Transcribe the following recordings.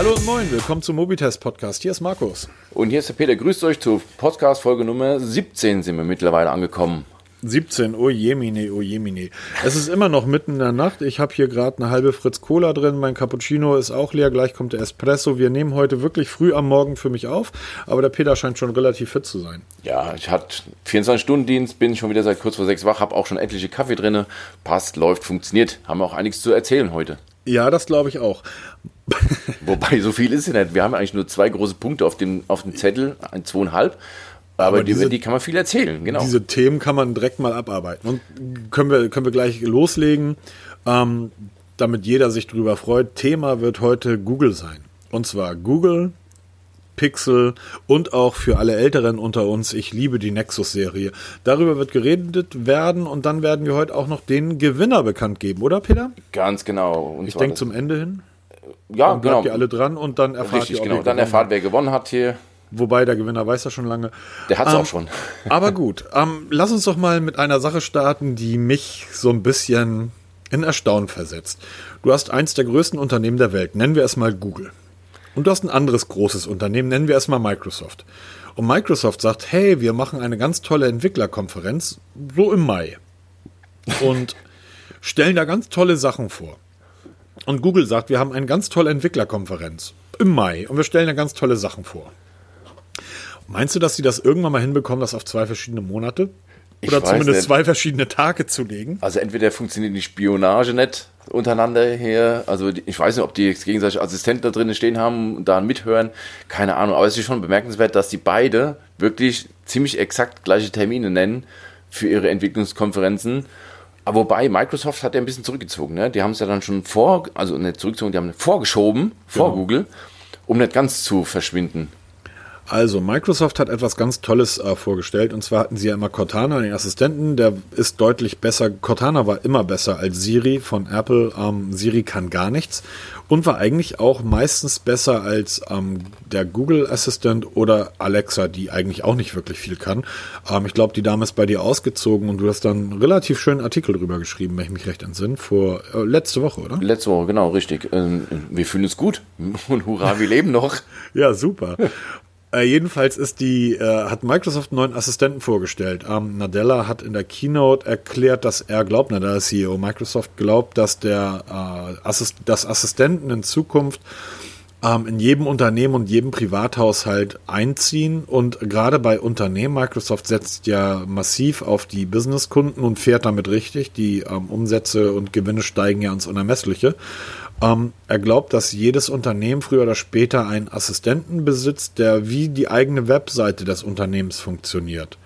Hallo und moin, willkommen zum Mobitest Podcast. Hier ist Markus. Und hier ist der Peter. Grüßt euch zu Podcast Folge Nummer 17 sind wir mittlerweile angekommen. 17, oh jemine, oh jemine. Es ist immer noch mitten in der Nacht. Ich habe hier gerade eine halbe Fritz Cola drin. Mein Cappuccino ist auch leer. Gleich kommt der Espresso. Wir nehmen heute wirklich früh am Morgen für mich auf. Aber der Peter scheint schon relativ fit zu sein. Ja, ich hatte 24-Stunden-Dienst, bin schon wieder seit kurz vor sechs wach, habe auch schon etliche Kaffee drin. Passt, läuft, funktioniert. Haben wir auch einiges zu erzählen heute. Ja, das glaube ich auch. Wobei, so viel ist es nicht. Wir haben eigentlich nur zwei große Punkte auf dem, auf dem Zettel, ein zweieinhalb. Aber, Aber diese- über die kann man viel erzählen, genau. Diese Themen kann man direkt mal abarbeiten. Und können wir, können wir gleich loslegen, ähm, damit jeder sich drüber freut. Thema wird heute Google sein. Und zwar Google, Pixel und auch für alle Älteren unter uns, ich liebe die Nexus-Serie. Darüber wird geredet werden und dann werden wir heute auch noch den Gewinner bekannt geben, oder Peter? Ganz genau. Und Ich denke zum Ende hin. Ja, Dann bleibt genau. ihr alle dran und dann erfahrt Richtig, ihr, genau. ihr Dann erfahrt, wer gewonnen hat hier. Wobei der Gewinner weiß ja schon lange. Der hat's Ähm, auch schon. Aber gut, ähm, lass uns doch mal mit einer Sache starten, die mich so ein bisschen in Erstaunen versetzt. Du hast eins der größten Unternehmen der Welt, nennen wir es mal Google. Und du hast ein anderes großes Unternehmen, nennen wir es mal Microsoft. Und Microsoft sagt, hey, wir machen eine ganz tolle Entwicklerkonferenz, so im Mai. Und stellen da ganz tolle Sachen vor. Und Google sagt, wir haben eine ganz tolle Entwicklerkonferenz im Mai und wir stellen da ganz tolle Sachen vor. Meinst du, dass sie das irgendwann mal hinbekommen, das auf zwei verschiedene Monate? Oder zumindest nicht. zwei verschiedene Tage zu legen? Also entweder funktioniert die Spionage nicht untereinander her, also ich weiß nicht, ob die jetzt gegenseitig Assistenten da drinnen stehen haben und da mithören, keine Ahnung, aber es ist schon bemerkenswert, dass die beide wirklich ziemlich exakt gleiche Termine nennen für ihre Entwicklungskonferenzen. Aber wobei, Microsoft hat ja ein bisschen zurückgezogen, ne? Die haben es ja dann schon vor, also nicht zurückgezogen, die haben vorgeschoben vor Genau. Google, um nicht ganz zu verschwinden. Also, Microsoft hat etwas ganz Tolles äh, vorgestellt. Und zwar hatten sie ja immer Cortana, den Assistenten. Der ist deutlich besser. Cortana war immer besser als Siri von Apple. Ähm, Siri kann gar nichts. Und war eigentlich auch meistens besser als ähm, der Google-Assistent oder Alexa, die eigentlich auch nicht wirklich viel kann. Ähm, ich glaube, die Dame ist bei dir ausgezogen und du hast dann einen relativ schönen Artikel drüber geschrieben, wenn ich mich recht entsinne, vor äh, letzte Woche, oder? Letzte Woche, genau, richtig. Ähm, Wir fühlen uns gut und hurra, wir leben noch. Ja, super. Äh, jedenfalls ist die, äh, hat Microsoft einen neuen Assistenten vorgestellt. Ähm, Nadella hat in der Keynote erklärt, dass er glaubt, Nadella ist CEO Microsoft glaubt, dass der äh, Assist dass Assistenten in Zukunft ähm, in jedem Unternehmen und jedem Privathaushalt einziehen und gerade bei Unternehmen, Microsoft setzt ja massiv auf die Businesskunden und fährt damit richtig. Die ähm, Umsätze und Gewinne steigen ja ins Unermessliche. Ähm, er glaubt, dass jedes Unternehmen früher oder später einen Assistenten besitzt, der wie die eigene Webseite des Unternehmens funktioniert.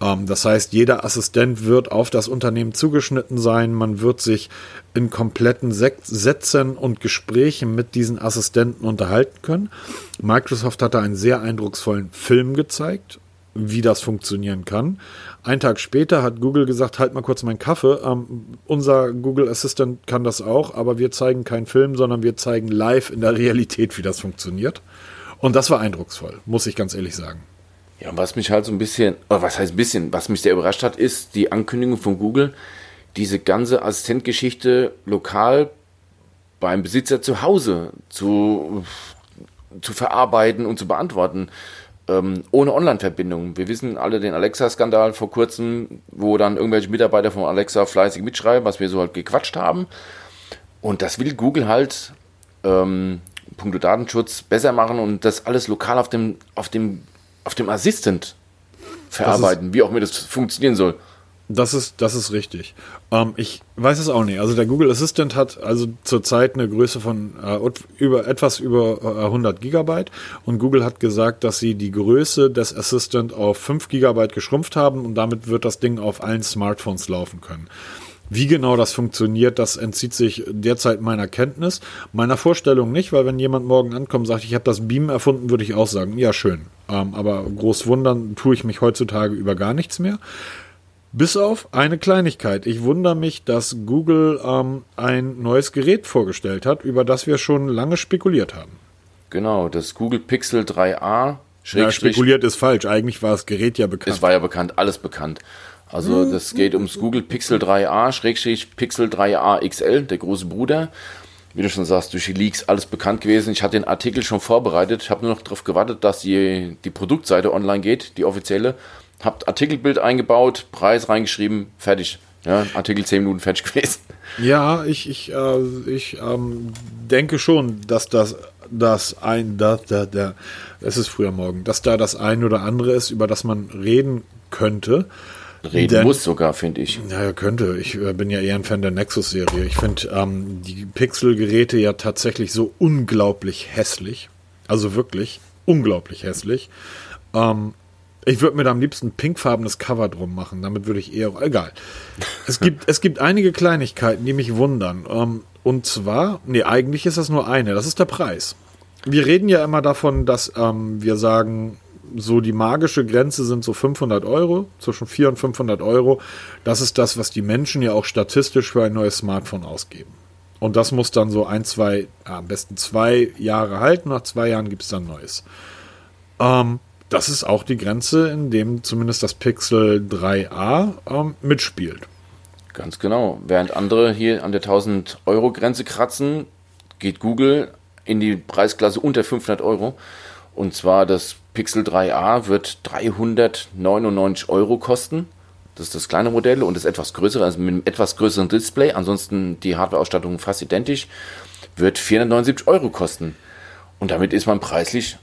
Ähm, das heißt, jeder Assistent wird auf das Unternehmen zugeschnitten sein. Man wird sich in kompletten Sätzen und Gesprächen mit diesen Assistenten unterhalten können. Microsoft hatte einen sehr eindrucksvollen Film gezeigt, wie das funktionieren kann. Ein Tag später hat Google gesagt, halt mal kurz meinen Kaffee. Ähm, unser Google Assistant kann das auch, aber wir zeigen keinen Film, sondern wir zeigen live in der Realität, wie das funktioniert. Und das war eindrucksvoll, muss ich ganz ehrlich sagen. Ja, und was mich halt so ein bisschen, oder was heißt ein bisschen, was mich sehr überrascht hat, ist die Ankündigung von Google, diese ganze Assistentgeschichte lokal beim Besitzer zu Hause zu, zu verarbeiten und zu beantworten, ähm, ohne Online-Verbindung. Wir wissen alle den Alexa-Skandal vor kurzem, wo dann irgendwelche Mitarbeiter von Alexa fleißig mitschreiben, was wir so halt gequatscht haben. Und das will Google halt ähm, puncto Datenschutz besser machen und das alles lokal auf dem, auf dem, auf dem Assistant verarbeiten, wie auch immer das funktionieren soll. Das ist, das ist richtig. Ähm, ich weiß es auch nicht. Also der Google Assistant hat also zurzeit eine Größe von äh, über etwas über äh, 100 Gigabyte und Google hat gesagt, dass sie die Größe des Assistant auf 5 Gigabyte geschrumpft haben und damit wird das Ding auf allen Smartphones laufen können. Wie genau das funktioniert, das entzieht sich derzeit meiner Kenntnis, meiner Vorstellung nicht, weil wenn jemand morgen ankommt und sagt, ich habe das Beam erfunden, würde ich auch sagen, ja schön. Ähm, aber groß wundern tue ich mich heutzutage über gar nichts mehr. Bis auf eine Kleinigkeit. Ich wundere mich, dass Google ähm, ein neues Gerät vorgestellt hat, über das wir schon lange spekuliert haben. Genau, das Google Pixel 3a. Ja, spekuliert ist falsch. Eigentlich war das Gerät ja bekannt. es war ja bekannt, alles bekannt. Also das geht ums Google Pixel 3a, Schrägstrich Pixel 3a XL, der große Bruder. wie du schon sagst, durch die Leaks alles bekannt gewesen. Ich hatte den Artikel schon vorbereitet. Habe nur noch darauf gewartet, dass die, die Produktseite online geht, die offizielle. Habt Artikelbild eingebaut, Preis reingeschrieben, fertig. Ja, Artikel 10 Minuten fertig gewesen. Ja, ich, ich, äh, ich ähm, denke schon, dass das, das ein, da, da, da, es ist früher Morgen, dass da das ein oder andere ist, über das man reden könnte. Reden Denn, muss sogar, finde ich. Ja, könnte. Ich äh, bin ja eher ein Fan der Nexus-Serie. Ich finde ähm, die Pixel-Geräte ja tatsächlich so unglaublich hässlich. Also wirklich unglaublich hässlich. Ähm, ich würde mir da am liebsten pinkfarbenes Cover drum machen. Damit würde ich eher. Egal. Es gibt, es gibt einige Kleinigkeiten, die mich wundern. Ähm, und zwar, nee, eigentlich ist das nur eine. Das ist der Preis. Wir reden ja immer davon, dass ähm, wir sagen, so die magische Grenze sind so 500 Euro, zwischen 400 und 500 Euro. Das ist das, was die Menschen ja auch statistisch für ein neues Smartphone ausgeben. Und das muss dann so ein, zwei, am besten zwei Jahre halten. Nach zwei Jahren gibt es dann Neues. Ähm, das ist auch die Grenze, in dem zumindest das Pixel 3a ähm, mitspielt. Ganz genau. Während andere hier an der 1000 Euro Grenze kratzen, geht Google in die Preisklasse unter 500 Euro. Und zwar das Pixel 3a wird 399 Euro kosten. Das ist das kleine Modell und das etwas größere, also mit einem etwas größeren Display. Ansonsten die Hardware-Ausstattung fast identisch. Wird 479 Euro kosten. Und damit ist man preislich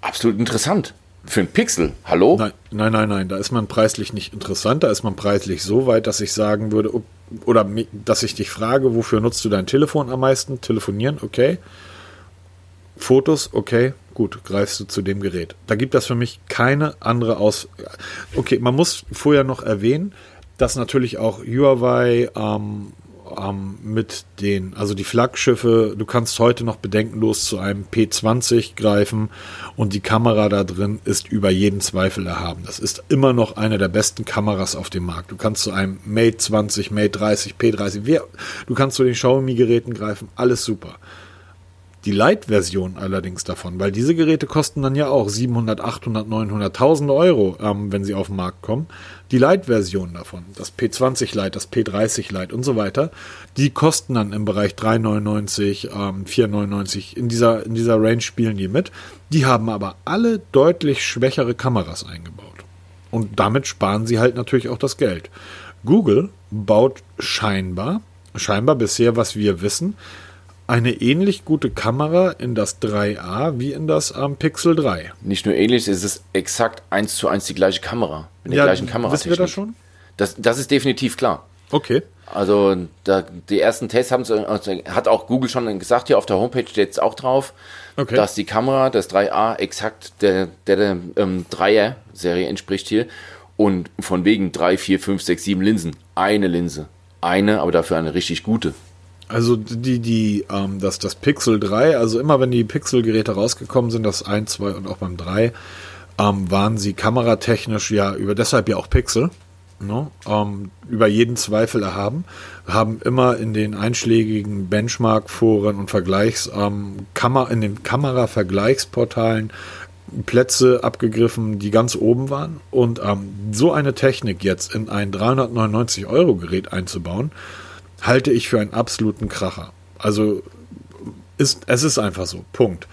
absolut interessant. Für einen Pixel, hallo? Nein, nein, nein, nein, da ist man preislich nicht interessant. Da ist man preislich so weit, dass ich sagen würde, oder dass ich dich frage, wofür nutzt du dein Telefon am meisten? Telefonieren, okay. Fotos, okay, gut, greifst du zu dem Gerät. Da gibt das für mich keine andere Aus. Okay, man muss vorher noch erwähnen, dass natürlich auch Huawei ähm, ähm, mit den, also die Flaggschiffe, du kannst heute noch bedenkenlos zu einem P20 greifen und die Kamera da drin ist über jeden Zweifel erhaben. Das ist immer noch eine der besten Kameras auf dem Markt. Du kannst zu einem Mate 20, Mate 30, P30, du kannst zu den Xiaomi-Geräten greifen, alles super. Die Lite-Version allerdings davon, weil diese Geräte kosten dann ja auch 700, 800, 900, 1000 Euro, ähm, wenn sie auf den Markt kommen. Die Lite-Version davon, das P20 Lite, das P30 Lite und so weiter, die kosten dann im Bereich 3,99, ähm, 4,99. In dieser, in dieser Range spielen die mit. Die haben aber alle deutlich schwächere Kameras eingebaut. Und damit sparen sie halt natürlich auch das Geld. Google baut scheinbar, scheinbar bisher, was wir wissen, eine ähnlich gute Kamera in das 3a wie in das ähm, Pixel 3. Nicht nur ähnlich, es ist exakt eins zu eins die gleiche Kamera. Mit der ja, gleichen Kamera. Wissen wir das schon? Das, das ist definitiv klar. Okay. Also da, die ersten Tests haben also, hat auch Google schon gesagt, hier auf der Homepage steht es auch drauf, okay. dass die Kamera das 3A exakt der, der, der ähm, 3er-Serie entspricht hier. Und von wegen 3, 4, 5, 6, 7 Linsen. Eine Linse. Eine, aber dafür eine richtig gute. Also die, die, ähm, das, das Pixel 3, also immer wenn die Pixel-Geräte rausgekommen sind, das 1, 2 und auch beim 3, ähm, waren sie kameratechnisch ja über deshalb ja auch Pixel. Ne, ähm, über jeden Zweifel erhaben, haben immer in den einschlägigen Benchmark-Foren und Vergleichs, ähm, Kammer, in den Kamera-Vergleichsportalen Plätze abgegriffen, die ganz oben waren. Und ähm, so eine Technik jetzt in ein 399 Euro Gerät einzubauen, halte ich für einen absoluten Kracher. Also ist, es ist einfach so. Punkt.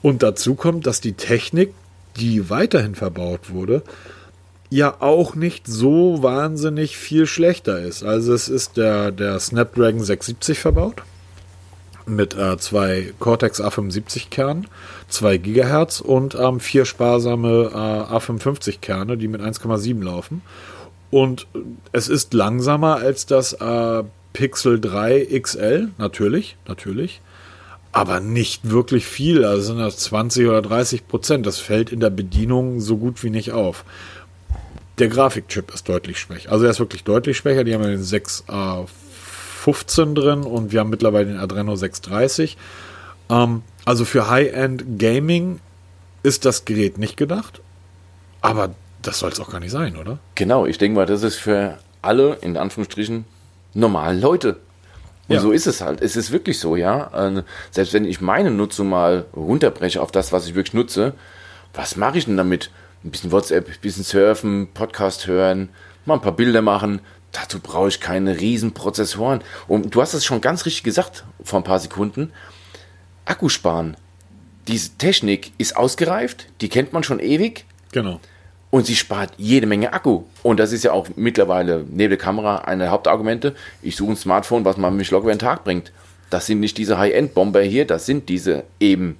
Und dazu kommt, dass die Technik, die weiterhin verbaut wurde, ja auch nicht so wahnsinnig viel schlechter ist. Also es ist der, der Snapdragon 670 verbaut mit äh, zwei Cortex A75 Kernen, 2 Gigahertz und ähm, vier sparsame äh, A55 Kerne, die mit 1,7 laufen. Und es ist langsamer als das äh, Pixel 3 XL, natürlich, natürlich. Aber nicht wirklich viel, also sind das 20 oder 30 Prozent. Das fällt in der Bedienung so gut wie nicht auf. Der Grafikchip ist deutlich schwächer. Also er ist wirklich deutlich schwächer. Die haben ja den 6A15 drin und wir haben mittlerweile den Adreno 630. Ähm, also für High-End Gaming ist das Gerät nicht gedacht. Aber das soll es auch gar nicht sein, oder? Genau, ich denke mal, das ist für alle, in Anführungsstrichen, normalen Leute. Und ja. so ist es halt. Es ist wirklich so, ja. Selbst wenn ich meine Nutzung mal runterbreche auf das, was ich wirklich nutze, was mache ich denn damit? Ein bisschen WhatsApp, ein bisschen surfen, Podcast hören, mal ein paar Bilder machen. dazu brauche ich keine riesen Prozessoren. Und du hast es schon ganz richtig gesagt vor ein paar Sekunden. Akku sparen. Diese Technik ist ausgereift, die kennt man schon ewig. Genau. Und sie spart jede Menge Akku. Und das ist ja auch mittlerweile neben der Kamera eine der Hauptargumente. Ich suche ein Smartphone, was man mich locker über den Tag bringt. Das sind nicht diese High-End-Bomber hier, das sind diese eben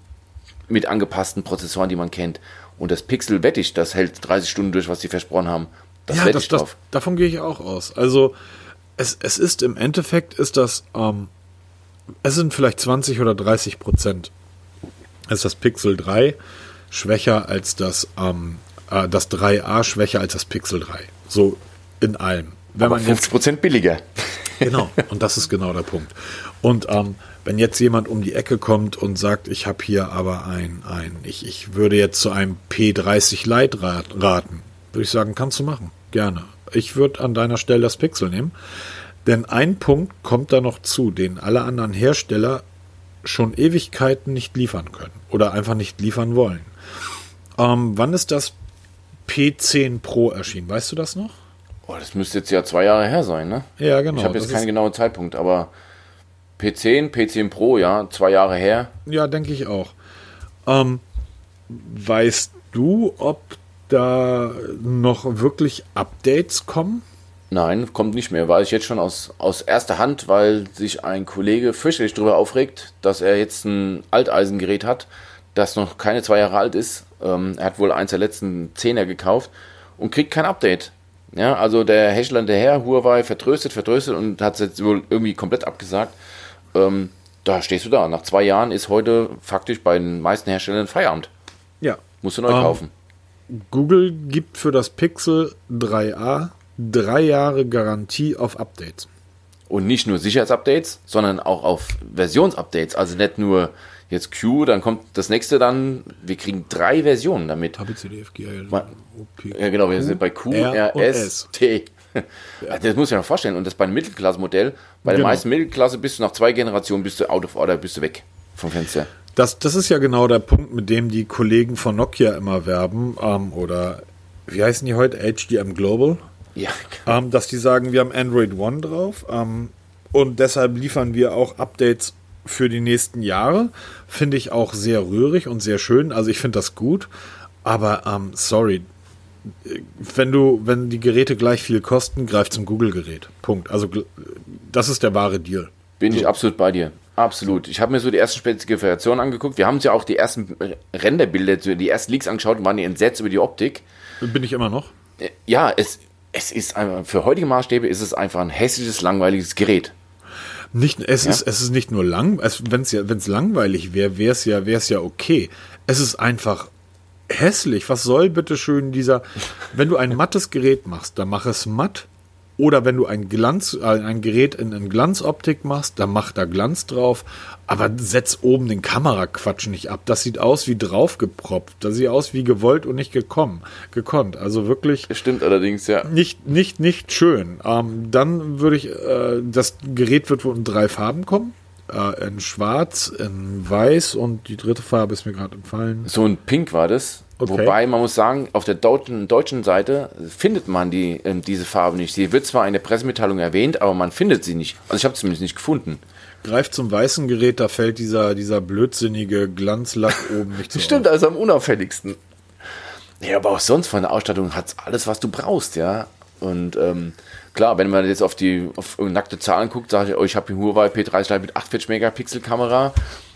mit angepassten Prozessoren, die man kennt. Und das Pixel wette ich, das hält 30 Stunden durch, was sie versprochen haben. Das ja, das, das, davon gehe ich auch aus. Also es, es ist im Endeffekt ist das, ähm, es sind vielleicht 20 oder 30 Prozent. Es ist das Pixel 3 schwächer als das, ähm, äh, das 3a schwächer als das Pixel 3. So in allem. Wenn Aber man 50 Prozent billiger. Genau, und das ist genau der Punkt. Und ähm, wenn jetzt jemand um die Ecke kommt und sagt, ich habe hier aber ein, ein ich, ich würde jetzt zu einem P30 Lite raten, würde ich sagen, kannst du machen. Gerne. Ich würde an deiner Stelle das Pixel nehmen. Denn ein Punkt kommt da noch zu, den alle anderen Hersteller schon Ewigkeiten nicht liefern können oder einfach nicht liefern wollen. Ähm, wann ist das P10 Pro erschienen? Weißt du das noch? Oh, das müsste jetzt ja zwei Jahre her sein, ne? Ja, genau. Ich habe jetzt keinen genauen Zeitpunkt, aber P10, P10 Pro, ja, zwei Jahre her. Ja, denke ich auch. Ähm, weißt du, ob da noch wirklich Updates kommen? Nein, kommt nicht mehr. Weiß ich jetzt schon aus, aus erster Hand, weil sich ein Kollege fürchterlich darüber aufregt, dass er jetzt ein Alteisengerät hat, das noch keine zwei Jahre alt ist. Ähm, er hat wohl eins der letzten Zehner gekauft und kriegt kein Update. Ja, also der Hersteller hinterher, Huawei, vertröstet, vertröstet und hat es jetzt wohl irgendwie komplett abgesagt. Ähm, da stehst du da. Nach zwei Jahren ist heute faktisch bei den meisten Herstellern Feierabend. Ja. Musst du neu ähm, kaufen. Google gibt für das Pixel 3a drei Jahre Garantie auf Updates. Und nicht nur Sicherheitsupdates, sondern auch auf Versionsupdates. Also nicht nur jetzt Q, dann kommt das nächste dann. Wir kriegen drei Versionen damit. HBCDFG. Ja, genau, wir sind bei Q, R, R S, T. Ja. Das muss ich mir noch vorstellen. Und das bei einem Mittelklasse-Modell. Bei genau. der meisten Mittelklasse bist du nach zwei Generationen bist du out of order, bist du weg vom Fenster. Das, das ist ja genau der Punkt, mit dem die Kollegen von Nokia immer werben. Ähm, oder wie heißen die heute? HDM Global. Ja. Ähm, dass die sagen, wir haben Android One drauf. Ähm, und deshalb liefern wir auch Updates für die nächsten Jahre. Finde ich auch sehr rührig und sehr schön. Also ich finde das gut. Aber ähm, sorry, wenn du, wenn die Geräte gleich viel kosten, greif zum Google-Gerät. Punkt. Also das ist der wahre Deal. Bin so. ich absolut bei dir. Absolut. Ich habe mir so die ersten Spezifikationen angeguckt. Wir haben uns ja auch die ersten Renderbilder, die ersten Leaks angeschaut und waren entsetzt über die Optik. Bin ich immer noch? Ja, es, es ist einfach, für heutige Maßstäbe ist es einfach ein hässliches, langweiliges Gerät. Nicht, es, ja? ist, es ist nicht nur lang, wenn es ja, wenn's langweilig wäre, wäre es ja, wär's ja okay. Es ist einfach hässlich. Was soll bitte schön dieser, wenn du ein mattes Gerät machst, dann mach es matt. Oder wenn du ein Glanz, äh, ein Gerät in, in Glanzoptik machst, dann mach da Glanz drauf. Aber setz oben den Kameraquatsch nicht ab. Das sieht aus wie draufgepropft. Das sieht aus wie gewollt und nicht gekommen, gekonnt. Also wirklich. Das stimmt allerdings, ja. Nicht, nicht, nicht schön. Ähm, dann würde ich, äh, das Gerät wird wohl in drei Farben kommen äh, in Schwarz, in Weiß und die dritte Farbe ist mir gerade entfallen. So ein Pink war das. Okay. Wobei man muss sagen, auf der deutschen, deutschen Seite findet man die, äh, diese Farbe nicht. Sie wird zwar in der Pressemitteilung erwähnt, aber man findet sie nicht. Also ich habe zumindest nicht gefunden. Greift zum weißen Gerät, da fällt dieser, dieser blödsinnige Glanzlack oben nicht so Stimmt, auf. also am unauffälligsten. Ja, aber auch sonst von der Ausstattung hat es alles, was du brauchst, ja. Und ähm, Klar, wenn man jetzt auf die auf nackte Zahlen guckt, sage ich, oh, ich habe einen Huawei P30 mit 48 Megapixel Kamera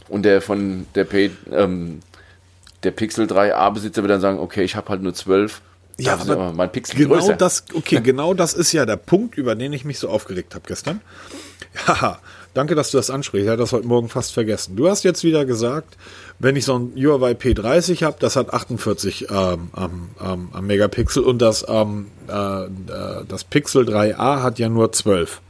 und der von der P, ähm, der Pixel 3a Besitzer wird dann sagen, okay, ich habe halt nur 12. Ja, aber mein Pixel genau größer. das, okay, genau das ist ja der Punkt, über den ich mich so aufgeregt habe gestern. Haha, danke, dass du das ansprichst. Ich hatte das heute Morgen fast vergessen. Du hast jetzt wieder gesagt, wenn ich so ein Huawei P30 habe, das hat 48 ähm, ähm, ähm, Megapixel und das, ähm, äh, äh, das Pixel 3a hat ja nur 12.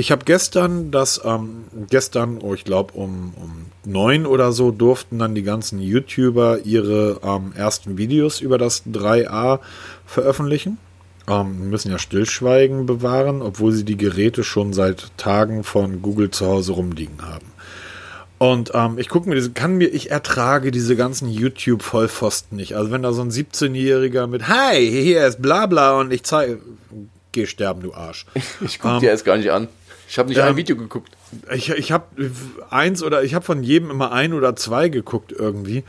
Ich habe gestern das, ähm, gestern, oh, ich glaube um, um neun oder so, durften dann die ganzen YouTuber ihre ähm, ersten Videos über das 3a veröffentlichen. Ähm, müssen ja Stillschweigen bewahren, obwohl sie die Geräte schon seit Tagen von Google zu Hause rumliegen haben. Und ähm, ich gucke mir diese, kann mir, ich ertrage diese ganzen YouTube-Vollpfosten nicht. Also wenn da so ein 17-Jähriger mit Hi, hier ist bla bla und ich zeige, geh sterben, du Arsch. Ich guck ähm, dir erst gar nicht an. Ich habe nicht ähm, ein Video geguckt. Ich, ich habe eins oder ich habe von jedem immer ein oder zwei geguckt irgendwie.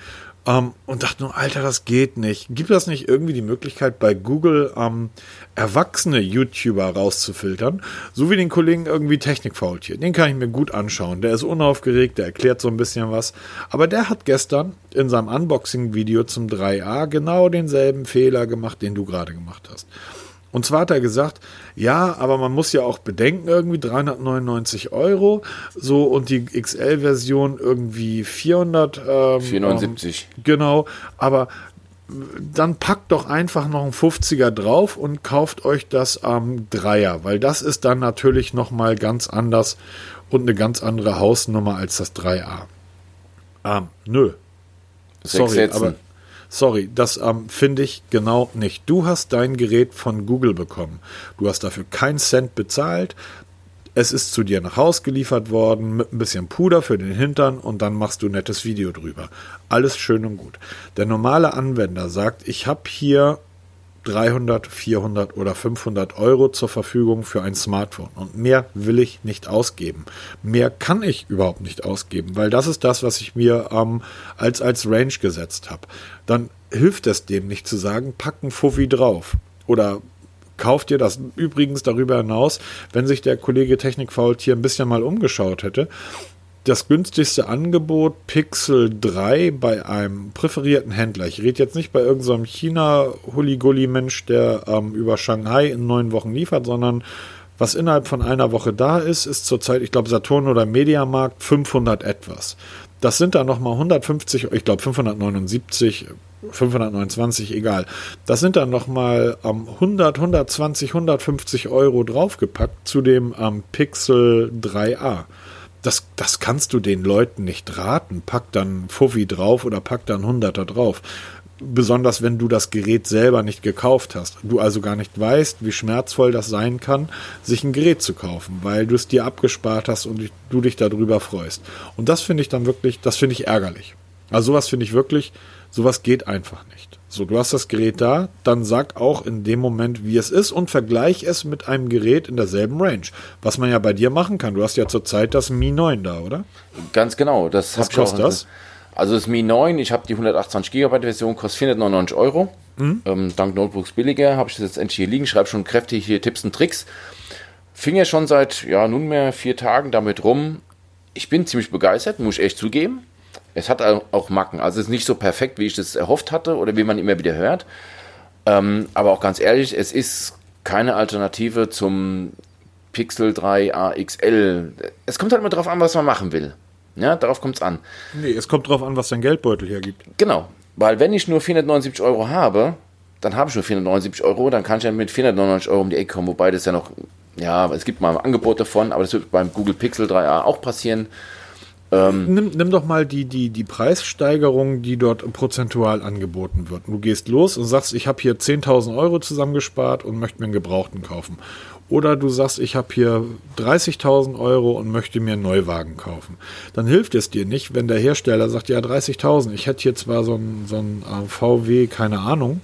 Ähm, und dachte nur, Alter, das geht nicht. Gibt das nicht irgendwie die Möglichkeit, bei Google ähm, erwachsene YouTuber rauszufiltern? So wie den Kollegen irgendwie Technikfaultier. Den kann ich mir gut anschauen. Der ist unaufgeregt, der erklärt so ein bisschen was. Aber der hat gestern in seinem Unboxing-Video zum 3a genau denselben Fehler gemacht, den du gerade gemacht hast. Und zwar hat er gesagt, ja, aber man muss ja auch bedenken, irgendwie 399 Euro, so und die XL-Version irgendwie 400. Ähm, 479. Ähm, genau, aber dann packt doch einfach noch ein 50er drauf und kauft euch das am ähm, Dreier, weil das ist dann natürlich nochmal ganz anders und eine ganz andere Hausnummer als das 3A. Ähm, nö. Sorry, aber Sorry, das ähm, finde ich genau nicht. Du hast dein Gerät von Google bekommen. Du hast dafür keinen Cent bezahlt. Es ist zu dir nach Haus geliefert worden mit ein bisschen Puder für den Hintern und dann machst du ein nettes Video drüber. Alles schön und gut. Der normale Anwender sagt, ich habe hier 300, 400 oder 500 Euro zur Verfügung für ein Smartphone. Und mehr will ich nicht ausgeben. Mehr kann ich überhaupt nicht ausgeben, weil das ist das, was ich mir ähm, als, als Range gesetzt habe. Dann hilft es dem nicht zu sagen, pack ein Fuffi drauf. Oder kauft dir das. Übrigens darüber hinaus, wenn sich der Kollege Technikfault hier ein bisschen mal umgeschaut hätte, das günstigste Angebot Pixel 3 bei einem präferierten Händler. Ich rede jetzt nicht bei irgendeinem so China-Hulli-Gulli-Mensch, der ähm, über Shanghai in neun Wochen liefert, sondern was innerhalb von einer Woche da ist, ist zurzeit, ich glaube, Saturn oder Mediamarkt 500 etwas. Das sind dann nochmal 150, ich glaube 579, 529, egal. Das sind dann nochmal ähm, 100, 120, 150 Euro draufgepackt zu dem ähm, Pixel 3a das, das kannst du den Leuten nicht raten. Pack dann Fuffi drauf oder pack dann Hunderter drauf. Besonders wenn du das Gerät selber nicht gekauft hast. Du also gar nicht weißt, wie schmerzvoll das sein kann, sich ein Gerät zu kaufen, weil du es dir abgespart hast und du dich darüber freust. Und das finde ich dann wirklich, das finde ich ärgerlich. Also sowas finde ich wirklich, sowas geht einfach nicht. So, du hast das Gerät da, dann sag auch in dem Moment, wie es ist und vergleich es mit einem Gerät in derselben Range. Was man ja bei dir machen kann. Du hast ja zurzeit das Mi 9 da, oder? Ganz genau. Das Was kostet das? Also das Mi 9, ich habe die 128 GB Version, kostet 499 Euro. Mhm. Ähm, dank Notebooks billiger habe ich das jetzt endlich hier liegen. Schreibe schon kräftig hier Tipps und Tricks. Fing ja schon seit ja nunmehr vier Tagen damit rum. Ich bin ziemlich begeistert, muss ich echt zugeben. Es hat auch Macken. Also es ist nicht so perfekt, wie ich das erhofft hatte oder wie man immer wieder hört. Ähm, aber auch ganz ehrlich, es ist keine Alternative zum Pixel 3 AXL. Es kommt halt immer drauf an, was man machen will. Ja, darauf kommt es an. Nee, es kommt drauf an, was dein Geldbeutel hergibt. Genau. Weil wenn ich nur 479 Euro habe, dann habe ich nur 479 Euro, dann kann ich ja mit 499 Euro um die Ecke kommen, wobei das ja noch, ja, es gibt mal ein Angebot davon, aber das wird beim Google Pixel 3a auch passieren. Ähm, nimm, nimm doch mal die, die, die Preissteigerung, die dort prozentual angeboten wird. Du gehst los und sagst, ich habe hier 10.000 Euro zusammengespart und möchte mir einen Gebrauchten kaufen. Oder du sagst, ich habe hier 30.000 Euro und möchte mir einen Neuwagen kaufen. Dann hilft es dir nicht, wenn der Hersteller sagt, ja 30.000, ich hätte hier zwar so ein, so äh, VW, keine Ahnung,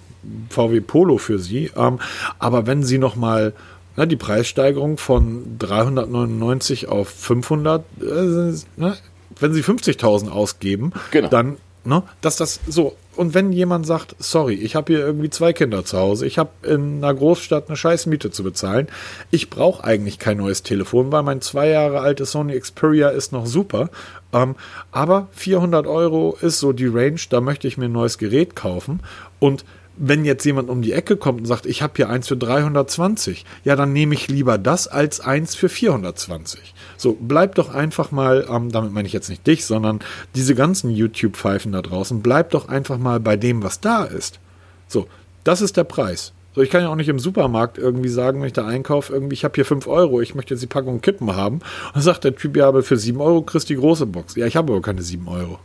VW Polo für Sie, ähm, aber wenn Sie noch mal na, die Preissteigerung von 399 auf 500, äh, ne, wenn sie 50.000 ausgeben, genau. dann, ne, dass das so. Und wenn jemand sagt, sorry, ich habe hier irgendwie zwei Kinder zu Hause, ich habe in einer Großstadt eine scheiß Miete zu bezahlen, ich brauche eigentlich kein neues Telefon, weil mein zwei Jahre altes Sony Xperia ist noch super, ähm, aber 400 Euro ist so die Range, da möchte ich mir ein neues Gerät kaufen und wenn jetzt jemand um die Ecke kommt und sagt, ich habe hier eins für 320, ja, dann nehme ich lieber das als eins für 420. So, bleib doch einfach mal, ähm, damit meine ich jetzt nicht dich, sondern diese ganzen YouTube-Pfeifen da draußen, bleib doch einfach mal bei dem, was da ist. So, das ist der Preis. So, ich kann ja auch nicht im Supermarkt irgendwie sagen, wenn ich da einkaufe, irgendwie, ich habe hier 5 Euro, ich möchte jetzt die Packung Kippen haben. Und dann sagt der Typ, ja, aber für 7 Euro kriegst du die große Box. Ja, ich habe aber keine 7 Euro.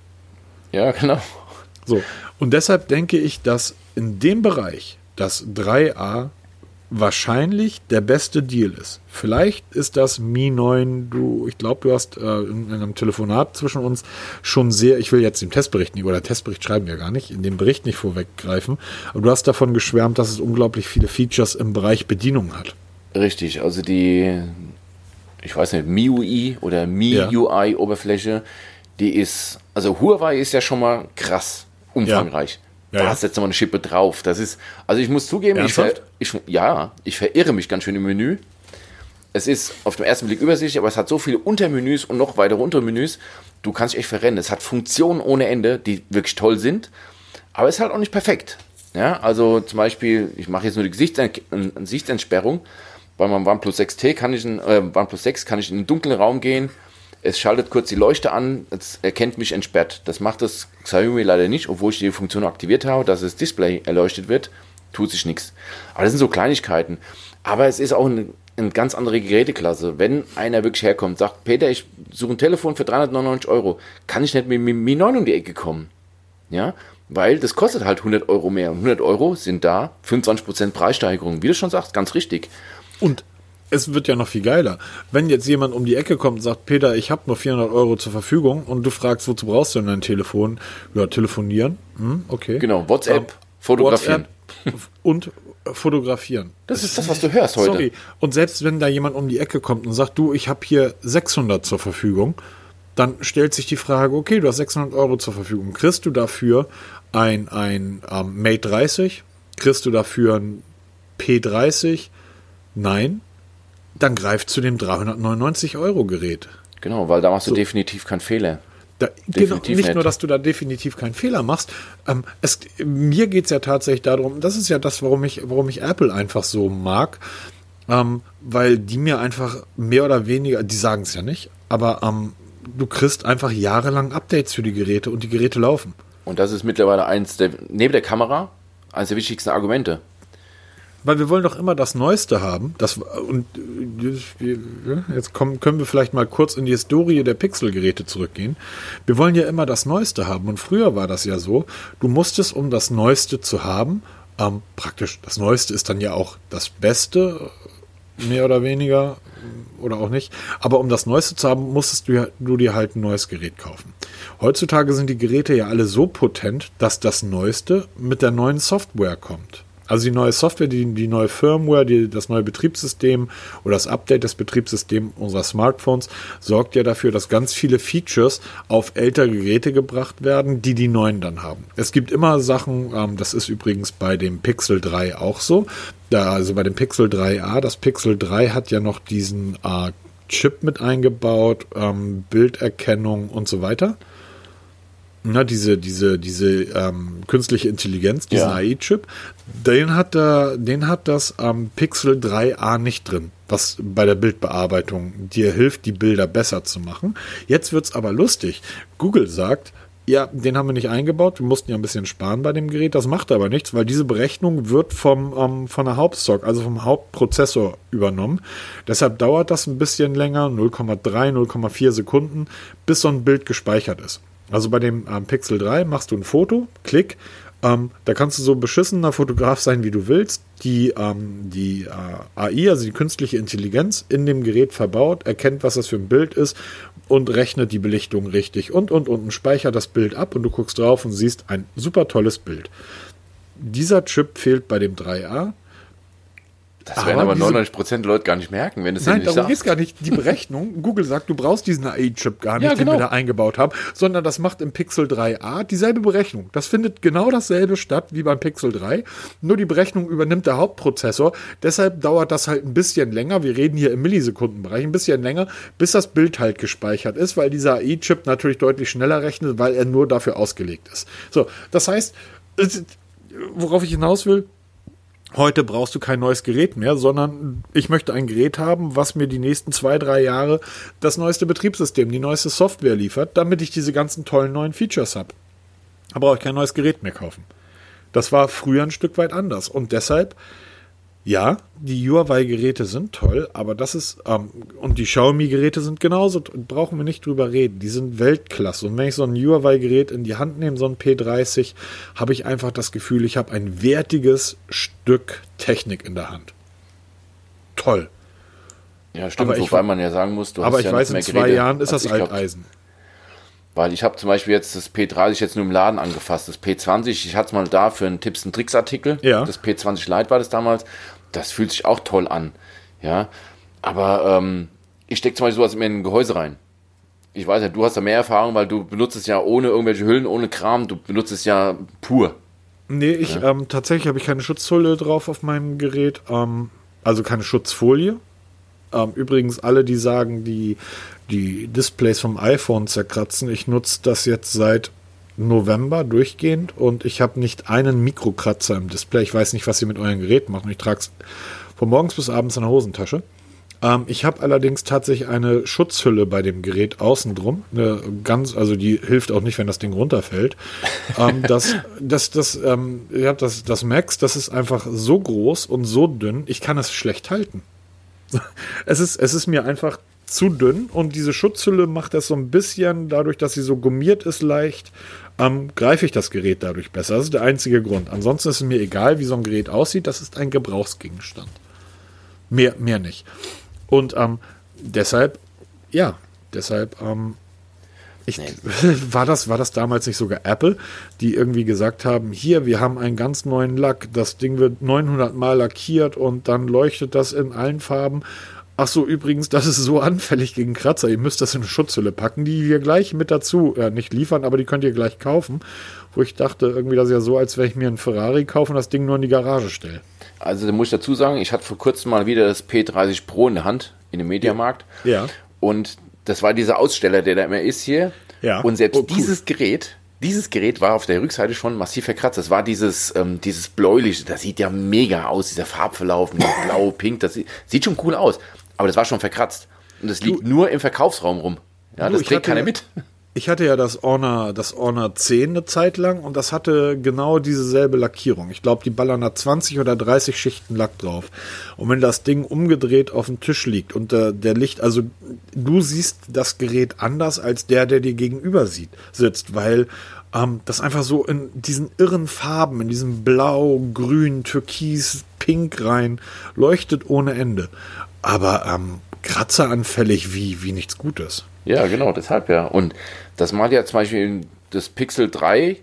Ja, genau. So, und deshalb denke ich, dass in dem Bereich das 3a wahrscheinlich der beste Deal ist. Vielleicht ist das Mi 9, du, ich glaube, du hast äh, in, in, einem Telefonat zwischen uns schon sehr, ich will jetzt den Testbericht nicht, oder Testbericht schreiben wir gar nicht, in dem Bericht nicht vorweggreifen, aber du hast davon geschwärmt, dass es unglaublich viele Features im Bereich Bedienung hat. Richtig, also die, ich weiß nicht, MIUI oder MIUI-Oberfläche, die ist, also Huawei ist ja schon mal krass umfangreich. Ja, da ja. hast du jetzt noch mal eine Schippe drauf. Das ist, also ich muss zugeben, ich, ver, ich, ja, ich verirre mich ganz schön im Menü. Es ist auf den ersten Blick übersichtlich, aber es hat so viele Untermenüs und noch weitere Untermenüs. Du kannst dich echt verrennen. Es hat Funktionen ohne Ende, die wirklich toll sind, aber es ist halt auch nicht perfekt. Ja, also zum Beispiel, ich mache jetzt nur die eine Gesichtsentsperrung. Bei meinem OnePlus 6T kann ich in, äh, OnePlus 6 kann ich in einen dunklen Raum gehen. Es schaltet kurz die Leuchte an, es erkennt mich entsperrt. Das macht das Xiaomi leider nicht, obwohl ich die Funktion aktiviert habe, dass das Display erleuchtet wird, tut sich nichts. Aber das sind so Kleinigkeiten. Aber es ist auch eine, eine ganz andere Geräteklasse. Wenn einer wirklich herkommt, sagt, Peter, ich suche ein Telefon für 399 Euro, kann ich nicht mit Mi 9 um die Ecke kommen. Ja, weil das kostet halt 100 Euro mehr. Und 100 Euro sind da 25% Preissteigerung. Wie du schon sagst, ganz richtig. Und es wird ja noch viel geiler. Wenn jetzt jemand um die Ecke kommt und sagt, Peter, ich habe nur 400 Euro zur Verfügung und du fragst, wozu brauchst du denn dein Telefon? Ja, telefonieren. Hm, okay. Genau, WhatsApp, Ähm, fotografieren. WhatsApp und äh, fotografieren. Das ist das, was du hörst heute. Sorry. Und selbst wenn da jemand um die Ecke kommt und sagt, du, ich habe hier 600 zur Verfügung, dann stellt sich die Frage, okay, du hast 600 Euro zur Verfügung. Kriegst du dafür ein, ein ähm, Mate 30? Kriegst du dafür ein P30? Nein. Dann greif zu dem 399 Euro Gerät. Genau, weil da machst du definitiv keinen Fehler. Da, genau, nicht nicht. nur, dass du da definitiv keinen Fehler machst. Ähm, es, mir geht es ja tatsächlich darum, das ist ja das, warum ich, warum ich Apple einfach so mag, ähm, weil die mir einfach mehr oder weniger, die sagen es ja nicht, aber ähm, du kriegst einfach jahrelang Updates für die Geräte und die Geräte laufen. Und das ist mittlerweile eins der, neben der Kamera, eines der wichtigsten Argumente. Weil wir wollen doch immer das Neueste haben. Das, und äh, jetzt kommen, können wir vielleicht mal kurz in die Historie der Pixel-Geräte zurückgehen. Wir wollen ja immer das Neueste haben. Und früher war das ja so, du musstest, um das Neueste zu haben, ähm, praktisch, das Neueste ist dann ja auch das Beste, mehr oder weniger, oder auch nicht. Aber um das Neueste zu haben, musstest du, du dir halt ein neues Gerät kaufen. Heutzutage sind die Geräte ja alle so potent, dass das Neueste mit der neuen Software kommt. Also die neue Software, die, die neue Firmware, die, das neue Betriebssystem oder das Update des Betriebssystems unserer Smartphones sorgt ja dafür, dass ganz viele Features auf ältere Geräte gebracht werden, die die neuen dann haben. Es gibt immer Sachen, ähm, das ist übrigens bei dem Pixel 3 auch so, da, also bei dem Pixel 3a, das Pixel 3 hat ja noch diesen äh, Chip mit eingebaut, ähm, Bilderkennung und so weiter. Na, diese, diese, diese ähm, künstliche Intelligenz, diesen Ja. AI-Chip, den hat, äh, den hat das ähm, Pixel 3a nicht drin, was bei der Bildbearbeitung dir hilft, die Bilder besser zu machen. Jetzt wird's aber lustig. Google sagt, ja, den haben wir nicht eingebaut, wir mussten ja ein bisschen sparen bei dem Gerät, das macht aber nichts, weil diese Berechnung wird vom, ähm, von der Hauptstock, also vom Hauptprozessor übernommen. Deshalb dauert das ein bisschen länger, 0,3, 0,4 Sekunden, bis so ein Bild gespeichert ist. Also bei dem ähm, Pixel 3 machst du ein Foto, klick, ähm, da kannst du so beschissener Fotograf sein, wie du willst. Die, ähm, die äh, AI, also die künstliche Intelligenz, in dem Gerät verbaut, erkennt, was das für ein Bild ist und rechnet die Belichtung richtig und, und, und, und speichert das Bild ab und du guckst drauf und siehst ein super tolles Bild. Dieser Chip fehlt bei dem 3A. Das werden aber diese- 99% der Leute gar nicht merken, wenn es Nein, nicht darum geht es gar nicht. Die Berechnung, Google sagt, du brauchst diesen AI-Chip gar nicht, Ja, den genau. wir da eingebaut haben, sondern das macht im Pixel 3a dieselbe Berechnung. Das findet genau dasselbe statt wie beim Pixel 3, nur die Berechnung übernimmt der Hauptprozessor. Deshalb dauert das halt ein bisschen länger. Wir reden hier im Millisekundenbereich, ein bisschen länger, bis das Bild halt gespeichert ist, weil dieser AI-Chip natürlich deutlich schneller rechnet, weil er nur dafür ausgelegt ist. So, das heißt, worauf ich hinaus will, Heute brauchst du kein neues Gerät mehr, sondern ich möchte ein Gerät haben, was mir die nächsten zwei, drei Jahre das neueste Betriebssystem, die neueste Software liefert, damit ich diese ganzen tollen neuen Features habe. Da brauche ich kein neues Gerät mehr kaufen. Das war früher ein Stück weit anders. Und deshalb, ja, die Huawei-Geräte sind toll, aber das ist, ähm, und die Xiaomi-Geräte sind genauso, brauchen wir nicht drüber reden. Die sind Weltklasse. Und wenn ich so ein Huawei-Gerät in die Hand nehme, so ein P30, habe ich einfach das Gefühl, ich habe ein wertiges Stück Technik in der Hand. Toll. Ja, stimmt, Aber ich- wobei man ja sagen muss, du aber hast ich ja weiß, in zwei Jahren ist als das ich glaub. Weil ich habe zum Beispiel jetzt das P30 jetzt nur im Laden angefasst, das P20, ich hatte es mal da für einen Tipps und Tricks Artikel. Ja. Das P20 Lite war das damals. Das fühlt sich auch toll an. Ja, aber ähm, ich stecke zum Beispiel sowas in ein Gehäuse rein. Ich weiß ja, du hast da mehr Erfahrung, weil du benutzt es ja ohne irgendwelche Hüllen, ohne Kram. Du benutzt es ja pur. Nee, ich ja. ähm, tatsächlich habe ich keine Schutzhülle drauf auf meinem Gerät, ähm, also keine Schutzfolie. Ähm, übrigens alle, die sagen, die die Displays vom iPhone zerkratzen, ich nutze das jetzt seit November durchgehend und ich habe nicht einen Mikrokratzer im Display. Ich weiß nicht, was ihr mit eurem Gerät macht. Ich trage es von morgens bis abends in der Hosentasche. Ähm, ich habe allerdings tatsächlich eine Schutzhülle bei dem Gerät außen drum. Eine ganz, also die hilft auch nicht, wenn das Ding runterfällt. ähm, das, das, das, ähm, ja, das, das Max, das ist einfach so groß und so dünn, ich kann es schlecht halten. es ist, es ist mir einfach zu dünn und diese Schutzhülle macht das so ein bisschen, dadurch, dass sie so gummiert ist leicht, ähm, greife ich das Gerät dadurch besser. Das ist der einzige Grund. Ansonsten ist es mir egal, wie so ein Gerät aussieht, das ist ein Gebrauchsgegenstand. Mehr, mehr nicht. Und ähm, deshalb, ja, deshalb, ähm, ich, nee. war, das, war das damals nicht sogar Apple, die irgendwie gesagt haben, hier, wir haben einen ganz neuen Lack, das Ding wird 900 Mal lackiert und dann leuchtet das in allen Farben Ach so, übrigens, das ist so anfällig gegen Kratzer. Ihr müsst das in eine Schutzhülle packen, die wir gleich mit dazu, äh, nicht liefern, aber die könnt ihr gleich kaufen. Wo ich dachte, irgendwie das ist ja so, als wenn ich mir einen Ferrari kaufe und das Ding nur in die Garage stelle. Also da muss ich dazu sagen, ich hatte vor kurzem mal wieder das P30 Pro in der Hand, in dem Mediamarkt. Ja. Und das war dieser Aussteller, der da immer ist hier. Ja. Und selbst oh, cool. dieses Gerät, dieses Gerät war auf der Rückseite schon massiv verkratzt. Das war dieses, ähm, dieses bläuliche, das sieht ja mega aus, dieser Farbverlauf blau, pink, das sieht, sieht schon cool aus. Aber das war schon verkratzt. Und das liegt du, nur im Verkaufsraum rum. Ja, du, das trägt keiner mit. Ich hatte ja das Honor, das Honor 10 eine Zeit lang und das hatte genau dieselbe Lackierung. Ich glaube, die ballern da 20 oder 30 Schichten Lack drauf. Und wenn das Ding umgedreht auf dem Tisch liegt und äh, der Licht, also du siehst das Gerät anders als der, der dir gegenüber sieht, sitzt, weil ähm, das einfach so in diesen irren Farben, in diesem Blau, Grün, Türkis, Pink rein leuchtet ohne Ende aber ähm, kratzeranfällig wie, wie nichts Gutes. Ja, genau, deshalb ja. Und das mal ja zum Beispiel das Pixel 3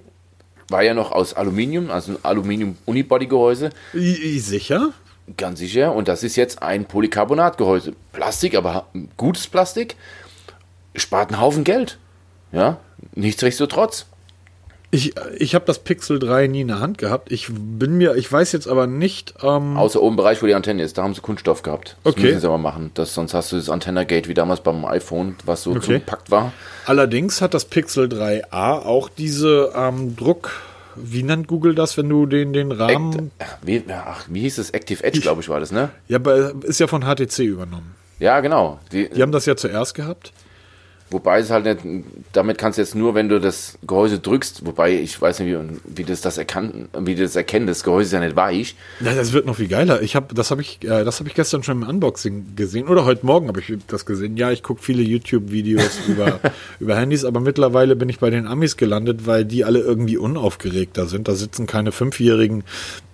war ja noch aus Aluminium, also ein Aluminium-Unibody-Gehäuse. Sicher? Ganz sicher. Und das ist jetzt ein Polycarbonat-Gehäuse. Plastik, aber gutes Plastik. Spart einen Haufen Geld. Ja, nichtsdestotrotz. Ich, ich habe das Pixel 3 nie in der Hand gehabt. Ich bin mir, ich weiß jetzt aber nicht. Ähm Außer oben im Bereich, wo die Antenne ist, da haben sie Kunststoff gehabt. Das okay. müssen sie aber machen. Das, sonst hast du das Antenna-Gate wie damals beim iPhone, was so okay. zugepackt war. Allerdings hat das Pixel 3a auch diese ähm, Druck. Wie nennt Google das, wenn du den, den Rahmen. Act, wie, ach, wie hieß es? Active Edge, glaube ich, war das, ne? Ja, aber ist ja von HTC übernommen. Ja, genau. Die, die haben das ja zuerst gehabt. Wobei es halt nicht, damit kannst du jetzt nur, wenn du das Gehäuse drückst, wobei ich weiß nicht, wie, wie das das erkannt, wie das erkennt, das Gehäuse ist ja nicht weich. Ja, das wird noch viel geiler. Ich habe, das habe ich, äh, das habe ich gestern schon im Unboxing gesehen oder heute Morgen habe ich das gesehen. Ja, ich gucke viele YouTube-Videos über über Handys, aber mittlerweile bin ich bei den Amis gelandet, weil die alle irgendwie unaufgeregter sind. Da sitzen keine Fünfjährigen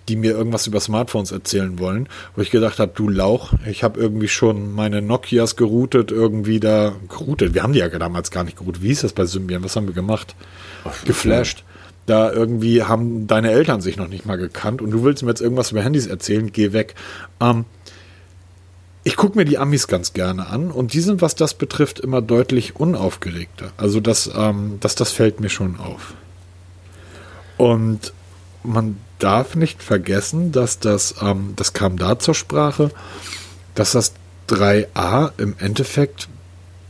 die mir irgendwas über Smartphones erzählen wollen, wo ich gedacht habe, du Lauch, ich habe irgendwie schon meine Nokias geroutet, irgendwie da geroutet. Wir haben die ja damals gar nicht geroutet. Wie hieß das bei Symbian? Was haben wir gemacht? Ach, Geflasht. Da irgendwie haben deine Eltern sich noch nicht mal gekannt und du willst mir jetzt irgendwas über Handys erzählen, geh weg. Ähm, ich gucke mir die Amis ganz gerne an und die sind, was das betrifft, immer deutlich unaufgeregter. Also das, ähm, das, das fällt mir schon auf. Und man darf nicht vergessen, dass das, ähm, das kam da zur Sprache, dass das 3a im Endeffekt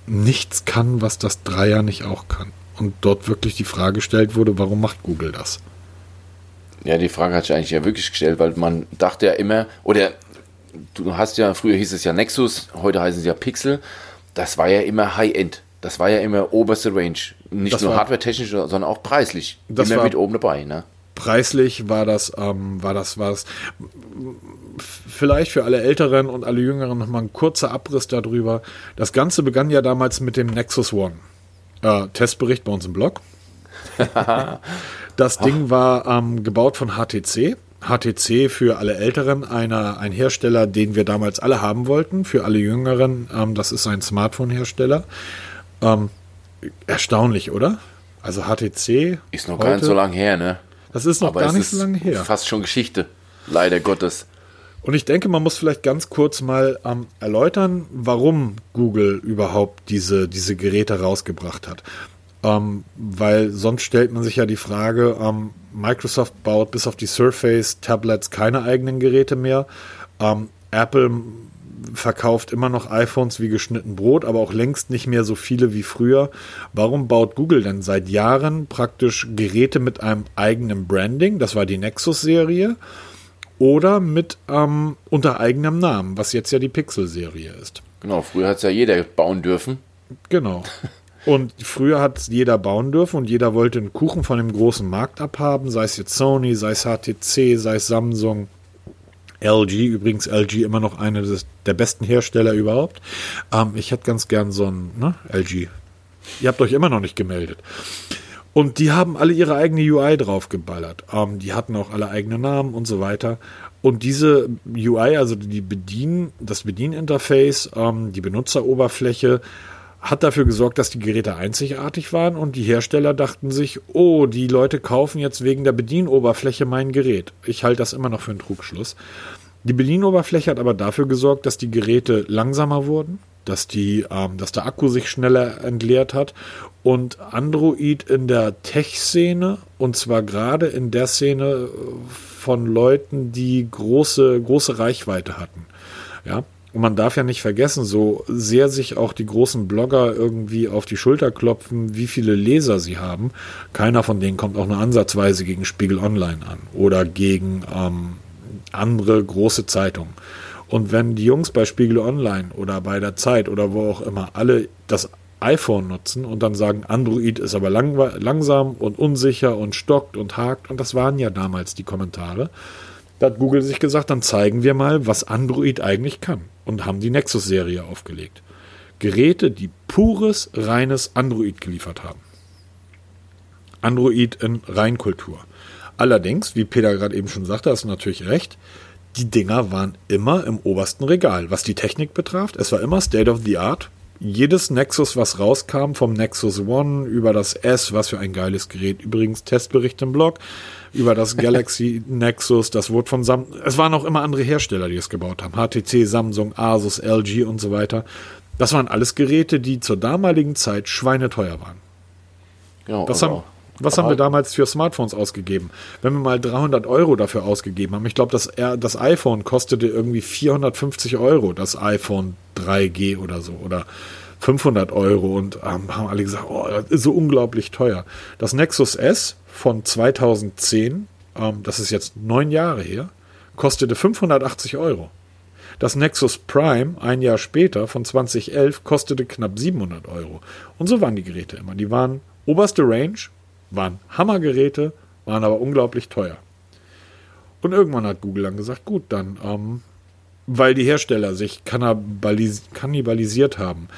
nichts kann, was das 3er nicht auch kann. Und dort wirklich die Frage gestellt wurde, warum macht Google das? Ja, die Frage hat sich eigentlich ja wirklich gestellt, weil man dachte ja immer, oder du hast ja, früher hieß es ja Nexus, heute heißen sie ja Pixel, das war ja immer High-End. Das war ja immer oberste Range. Nicht das nur hardware-technisch, sondern auch preislich. Das immer mit oben dabei, ne? Preislich war das, ähm, war das, war das vielleicht für alle Älteren und alle Jüngeren nochmal ein kurzer Abriss darüber. Das Ganze begann ja damals mit dem Nexus One. Äh, Testbericht bei uns im Blog. das Ding war ähm, gebaut von HTC. HTC für alle Älteren, einer, ein Hersteller, den wir damals alle haben wollten. Für alle Jüngeren, ähm, das ist ein Smartphone-Hersteller. Ähm, erstaunlich, oder? Also HTC. Ist noch gar nicht so lange her, ne? Das ist noch Aber gar nicht so lange her. Fast schon Geschichte, leider Gottes. Und ich denke, man muss vielleicht ganz kurz mal ähm, erläutern, warum Google überhaupt diese, diese Geräte rausgebracht hat. Ähm, weil sonst stellt man sich ja die Frage, ähm, Microsoft baut bis auf die Surface Tablets keine eigenen Geräte mehr. Ähm, Apple verkauft immer noch iPhones wie geschnitten Brot, aber auch längst nicht mehr so viele wie früher. Warum baut Google denn seit Jahren praktisch Geräte mit einem eigenen Branding? Das war die Nexus-Serie oder mit ähm, unter eigenem Namen, was jetzt ja die Pixel-Serie ist. Genau, früher hat es ja jeder bauen dürfen. Genau. Und früher hat es jeder bauen dürfen und jeder wollte einen Kuchen von dem großen Markt abhaben, sei es jetzt Sony, sei es HTC, sei es Samsung, LG, übrigens LG immer noch einer der besten Hersteller überhaupt. Ähm, ich hätte ganz gern so ein ne, LG. Ihr habt euch immer noch nicht gemeldet. Und die haben alle ihre eigene UI draufgeballert. Ähm, die hatten auch alle eigene Namen und so weiter. Und diese UI, also die Bedien, das Bedieninterface, ähm, die Benutzeroberfläche, hat dafür gesorgt, dass die Geräte einzigartig waren und die Hersteller dachten sich, oh, die Leute kaufen jetzt wegen der Bedienoberfläche mein Gerät. Ich halte das immer noch für einen Trugschluss. Die Bedienoberfläche hat aber dafür gesorgt, dass die Geräte langsamer wurden, dass, die, ähm, dass der Akku sich schneller entleert hat und Android in der Tech-Szene und zwar gerade in der Szene von Leuten, die große, große Reichweite hatten. Ja, und man darf ja nicht vergessen, so sehr sich auch die großen Blogger irgendwie auf die Schulter klopfen, wie viele Leser sie haben. Keiner von denen kommt auch nur ansatzweise gegen Spiegel Online an oder gegen ähm, andere große Zeitungen. Und wenn die Jungs bei Spiegel Online oder bei der Zeit oder wo auch immer alle das iPhone nutzen und dann sagen, Android ist aber lang, langsam und unsicher und stockt und hakt, und das waren ja damals die Kommentare, da hat Google sich gesagt, dann zeigen wir mal, was Android eigentlich kann und haben die Nexus-Serie aufgelegt. Geräte, die pures, reines Android geliefert haben. Android in Reinkultur. Allerdings, wie Peter gerade eben schon sagte, hast du natürlich recht, die Dinger waren immer im obersten Regal, was die Technik betraf. Es war immer State of the Art. Jedes Nexus, was rauskam, vom Nexus One über das S, was für ein geiles Gerät. Übrigens Testbericht im Blog über das Galaxy Nexus. Das wurde von Sam es waren auch immer andere Hersteller, die es gebaut haben. HTC, Samsung, Asus, LG und so weiter. Das waren alles Geräte, die zur damaligen Zeit schweineteuer waren. Genau, das haben, was haben wir damals für Smartphones ausgegeben? Wenn wir mal 300 Euro dafür ausgegeben haben, ich glaube, das, das iPhone kostete irgendwie 450 Euro, das iPhone 3G oder so, oder 500 Euro und ähm, haben alle gesagt, oh, das ist so unglaublich teuer. Das Nexus S von 2010, ähm, das ist jetzt neun Jahre her, kostete 580 Euro. Das Nexus Prime ein Jahr später von 2011 kostete knapp 700 Euro. Und so waren die Geräte immer. Die waren oberste Range, waren Hammergeräte, waren aber unglaublich teuer. Und irgendwann hat Google dann gesagt, gut, dann, ähm, weil die Hersteller sich kannibalis kannibalisiert haben.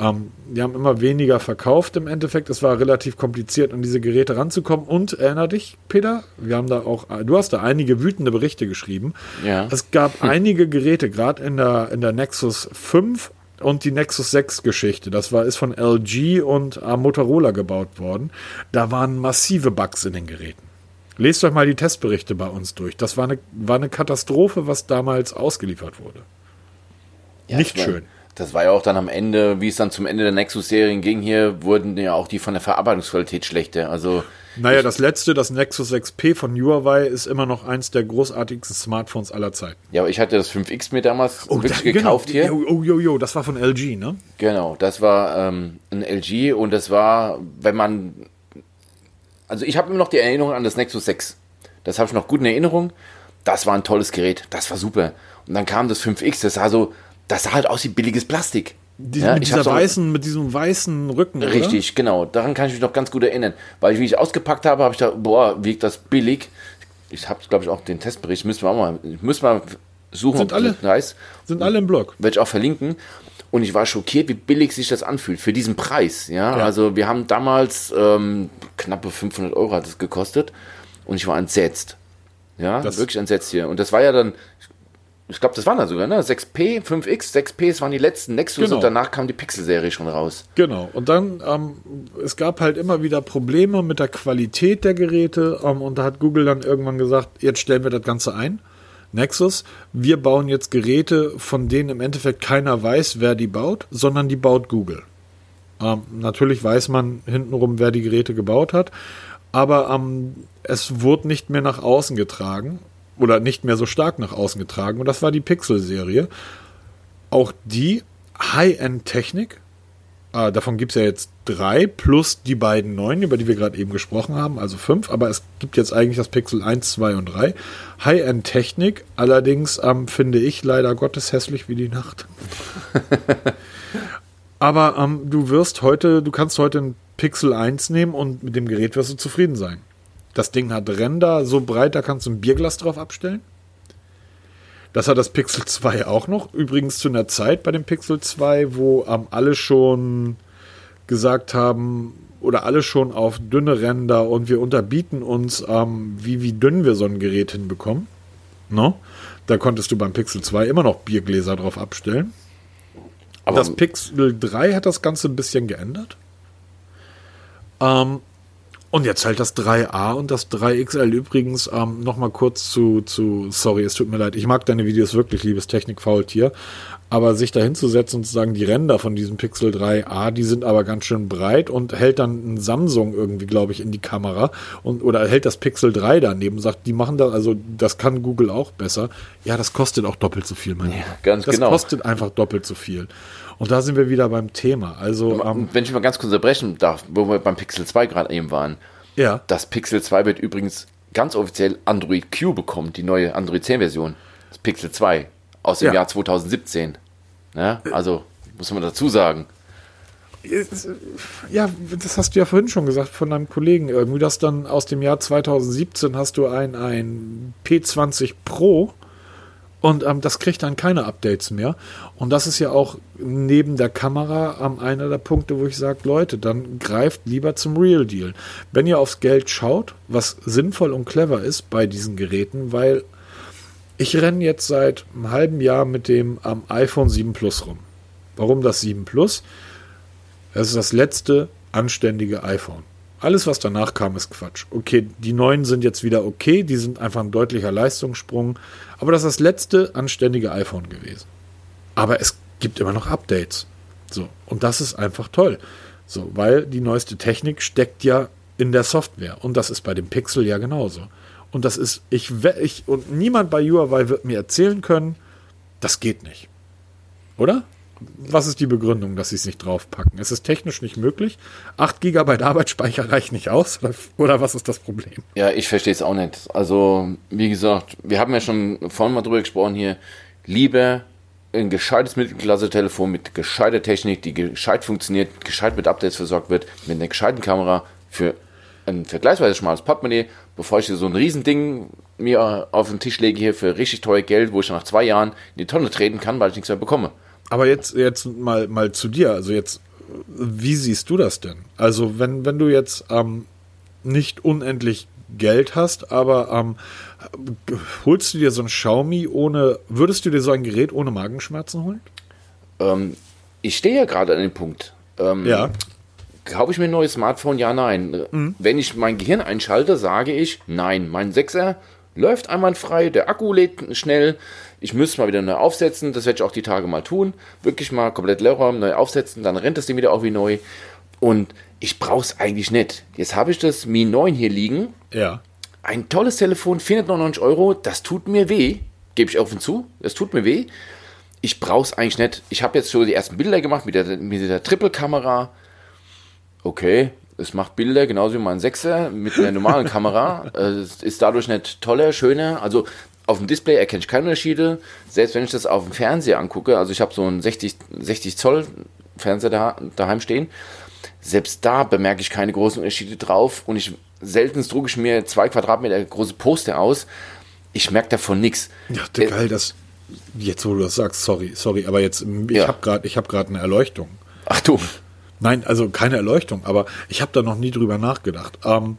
Ähm, die haben immer weniger verkauft im Endeffekt. Es war relativ kompliziert, an diese Geräte ranzukommen. Und erinner dich, Peter, wir haben da auch, du hast da einige wütende Berichte geschrieben. Ja. Es gab hm. einige Geräte, gerade in der, in der Nexus 5 und die Nexus 6 Geschichte. Das war, ist von LG und äh, Motorola gebaut worden. Da waren massive Bugs in den Geräten. Lest euch mal die Testberichte bei uns durch. Das war eine, war eine Katastrophe, was damals ausgeliefert wurde. Ja, Nicht schön. Das war ja auch dann am Ende, wie es dann zum Ende der Nexus-Serien ging hier, wurden ja auch die von der Verarbeitungsqualität schlechter. Also naja, das letzte, das Nexus 6P von Huawei, ist immer noch eins der großartigsten Smartphones aller Zeiten. Ja, aber ich hatte das 5X mir damals oh, wirklich da, genau. gekauft genau. hier. Oh, oh, oh, das war von LG, ne? Genau, das war ähm, ein LG und das war, wenn man. Also ich habe immer noch die Erinnerung an das Nexus 6. Das habe ich noch gut in Erinnerung. Das war ein tolles Gerät. Das war super. Und dann kam das 5X, das sah so, das sah halt aus wie billiges Plastik. Die, ja, mit, dieser weißen, mit diesem weißen Rücken. Richtig, oder? genau. Daran kann ich mich noch ganz gut erinnern. Weil, wie ich ausgepackt habe, habe ich gedacht, boah, wiegt das billig. Ich habe, glaube ich, auch den Testbericht, müssen wir auch mal, müssen wir suchen, sind alle, heißt. Sind alle im Blog. Werde ich auch verlinken. Und ich war schockiert, wie billig sich das anfühlt für diesen Preis. Ja, ja. also wir haben damals ähm, knappe 500 Euro hat es gekostet und ich war entsetzt. Ja, das wirklich entsetzt hier. Und das war ja dann, ich glaube, das waren da sogar, ne? 6P, 5X, 6P, das waren die letzten Nexus genau. und danach kam die Pixel-Serie schon raus. Genau. Und dann, ähm, es gab halt immer wieder Probleme mit der Qualität der Geräte ähm, und da hat Google dann irgendwann gesagt, jetzt stellen wir das Ganze ein. Nexus, wir bauen jetzt Geräte, von denen im Endeffekt keiner weiß, wer die baut, sondern die baut Google. Ähm, natürlich weiß man hintenrum, wer die Geräte gebaut hat, aber ähm, es wurde nicht mehr nach außen getragen oder nicht mehr so stark nach außen getragen und das war die Pixel-Serie. Auch die High-End-Technik, äh, davon gibt es ja jetzt drei plus die beiden neuen, über die wir gerade eben gesprochen haben, also fünf, aber es gibt jetzt eigentlich das Pixel 1, 2 und 3. High-End-Technik, allerdings ähm, finde ich leider Gottes hässlich wie die Nacht. aber ähm, du wirst heute, du kannst heute ein Pixel 1 nehmen und mit dem Gerät wirst du zufrieden sein. Das Ding hat Ränder so breit, da kannst du ein Bierglas drauf abstellen. Das hat das Pixel 2 auch noch. Übrigens zu einer Zeit bei dem Pixel 2, wo ähm, alle schon gesagt haben, oder alle schon auf dünne Ränder und wir unterbieten uns, ähm, wie, wie dünn wir so ein Gerät hinbekommen. No? Da konntest du beim Pixel 2 immer noch Biergläser drauf abstellen. Aber das Pixel 3 hat das Ganze ein bisschen geändert. Ähm, und jetzt halt das 3a und das 3XL übrigens ähm, nochmal kurz zu, zu, sorry, es tut mir leid, ich mag deine Videos wirklich, liebes Technik-Faultier, aber sich da hinzusetzen und zu sagen, die Ränder von diesem Pixel 3a, die sind aber ganz schön breit und hält dann ein Samsung irgendwie, glaube ich, in die Kamera und oder hält das Pixel 3 daneben, sagt, die machen das, also das kann Google auch besser. Ja, das kostet auch doppelt so viel, mein ja, Ganz das genau. Das kostet einfach doppelt so viel. Und da sind wir wieder beim Thema. Also, ähm, Wenn ich mal ganz kurz unterbrechen darf, wo wir beim Pixel 2 gerade eben waren. Ja. Das Pixel 2 wird übrigens ganz offiziell Android Q bekommen, die neue Android 10 Version. Das Pixel 2 aus dem ja. Jahr 2017. Ja, also muss man dazu sagen. Ja, das hast du ja vorhin schon gesagt von deinem Kollegen irgendwie, dass dann aus dem Jahr 2017 hast du ein, ein P20 Pro und ähm, das kriegt dann keine Updates mehr. Und das ist ja auch neben der Kamera ähm, einer der Punkte, wo ich sage, Leute, dann greift lieber zum Real Deal. Wenn ihr aufs Geld schaut, was sinnvoll und clever ist bei diesen Geräten, weil ich renne jetzt seit einem halben Jahr mit dem ähm, iPhone 7 Plus rum. Warum das 7 Plus? Das ist das letzte anständige iPhone. Alles, was danach kam, ist Quatsch. Okay, die neuen sind jetzt wieder okay, die sind einfach ein deutlicher Leistungssprung. Aber das ist das letzte anständige iPhone gewesen. Aber es gibt immer noch Updates. So, und das ist einfach toll. So, weil die neueste Technik steckt ja in der Software. Und das ist bei dem Pixel ja genauso. Und das ist, ich, ich und niemand bei Huawei wird mir erzählen können, das geht nicht. Oder? Was ist die Begründung, dass sie es nicht draufpacken? Ist es technisch nicht möglich? 8 GB Arbeitsspeicher reicht nicht aus? Oder, was ist das Problem? Ja, ich verstehe es auch nicht. Also, wie gesagt, wir haben ja schon vorhin mal drüber gesprochen hier. Lieber ein gescheites Mittelklasse-Telefon mit gescheiter Technik, die gescheit funktioniert, gescheit mit Updates versorgt wird, mit einer gescheiten Kamera für ein vergleichsweise schmales Portemonnaie, bevor ich hier so ein Riesending mir auf den Tisch lege hier für richtig teuer Geld, wo ich nach zwei Jahren in die Tonne treten kann, weil ich nichts mehr bekomme. Aber jetzt, jetzt mal, mal zu dir. Also jetzt, wie siehst du das denn? Also wenn, wenn du jetzt ähm, nicht unendlich Geld hast, aber ähm, holst du dir so ein Xiaomi ohne, würdest du dir so ein Gerät ohne Magenschmerzen holen? Ähm, ich stehe ja gerade an dem Punkt. Ähm, ja. Kaufe ich mir ein neues Smartphone? Ja, nein. Mhm. Wenn ich mein Gehirn einschalte, sage ich nein. Mein 6er läuft einwandfrei, der Akku lädt schnell, ich müsste mal wieder neu aufsetzen, das werde ich auch die Tage mal tun. Wirklich mal komplett leerräumen, neu aufsetzen, dann rennt das Ding wieder auch wie neu. Und ich brauche es eigentlich nicht. Jetzt habe ich das Mi 9 hier liegen. Ja. Ein tolles Telefon, 499 Euro, das tut mir weh. Gebe ich offen zu, das tut mir weh. Ich brauche es eigentlich nicht. Ich habe jetzt schon die ersten Bilder gemacht mit der, mit der Triple-Kamera. Okay, es macht Bilder genauso wie mein Sechser mit einer normalen Kamera. Es ist dadurch nicht toller, schöner. Also auf dem Display erkenne ich keine Unterschiede. Selbst wenn ich das auf dem Fernseher angucke, also ich habe so einen 60, 60 Zoll Fernseher da, daheim stehen, selbst da bemerke ich keine großen Unterschiede drauf und ich selten drucke ich mir zwei Quadratmeter große Poster aus. Ich merke davon nichts. Ja, äh, geil, das jetzt wo du das sagst, sorry, sorry, aber jetzt ich ja. habe gerade ich habe gerade eine Erleuchtung. Ach du. Nein, also keine Erleuchtung, aber ich habe da noch nie drüber nachgedacht. Ähm,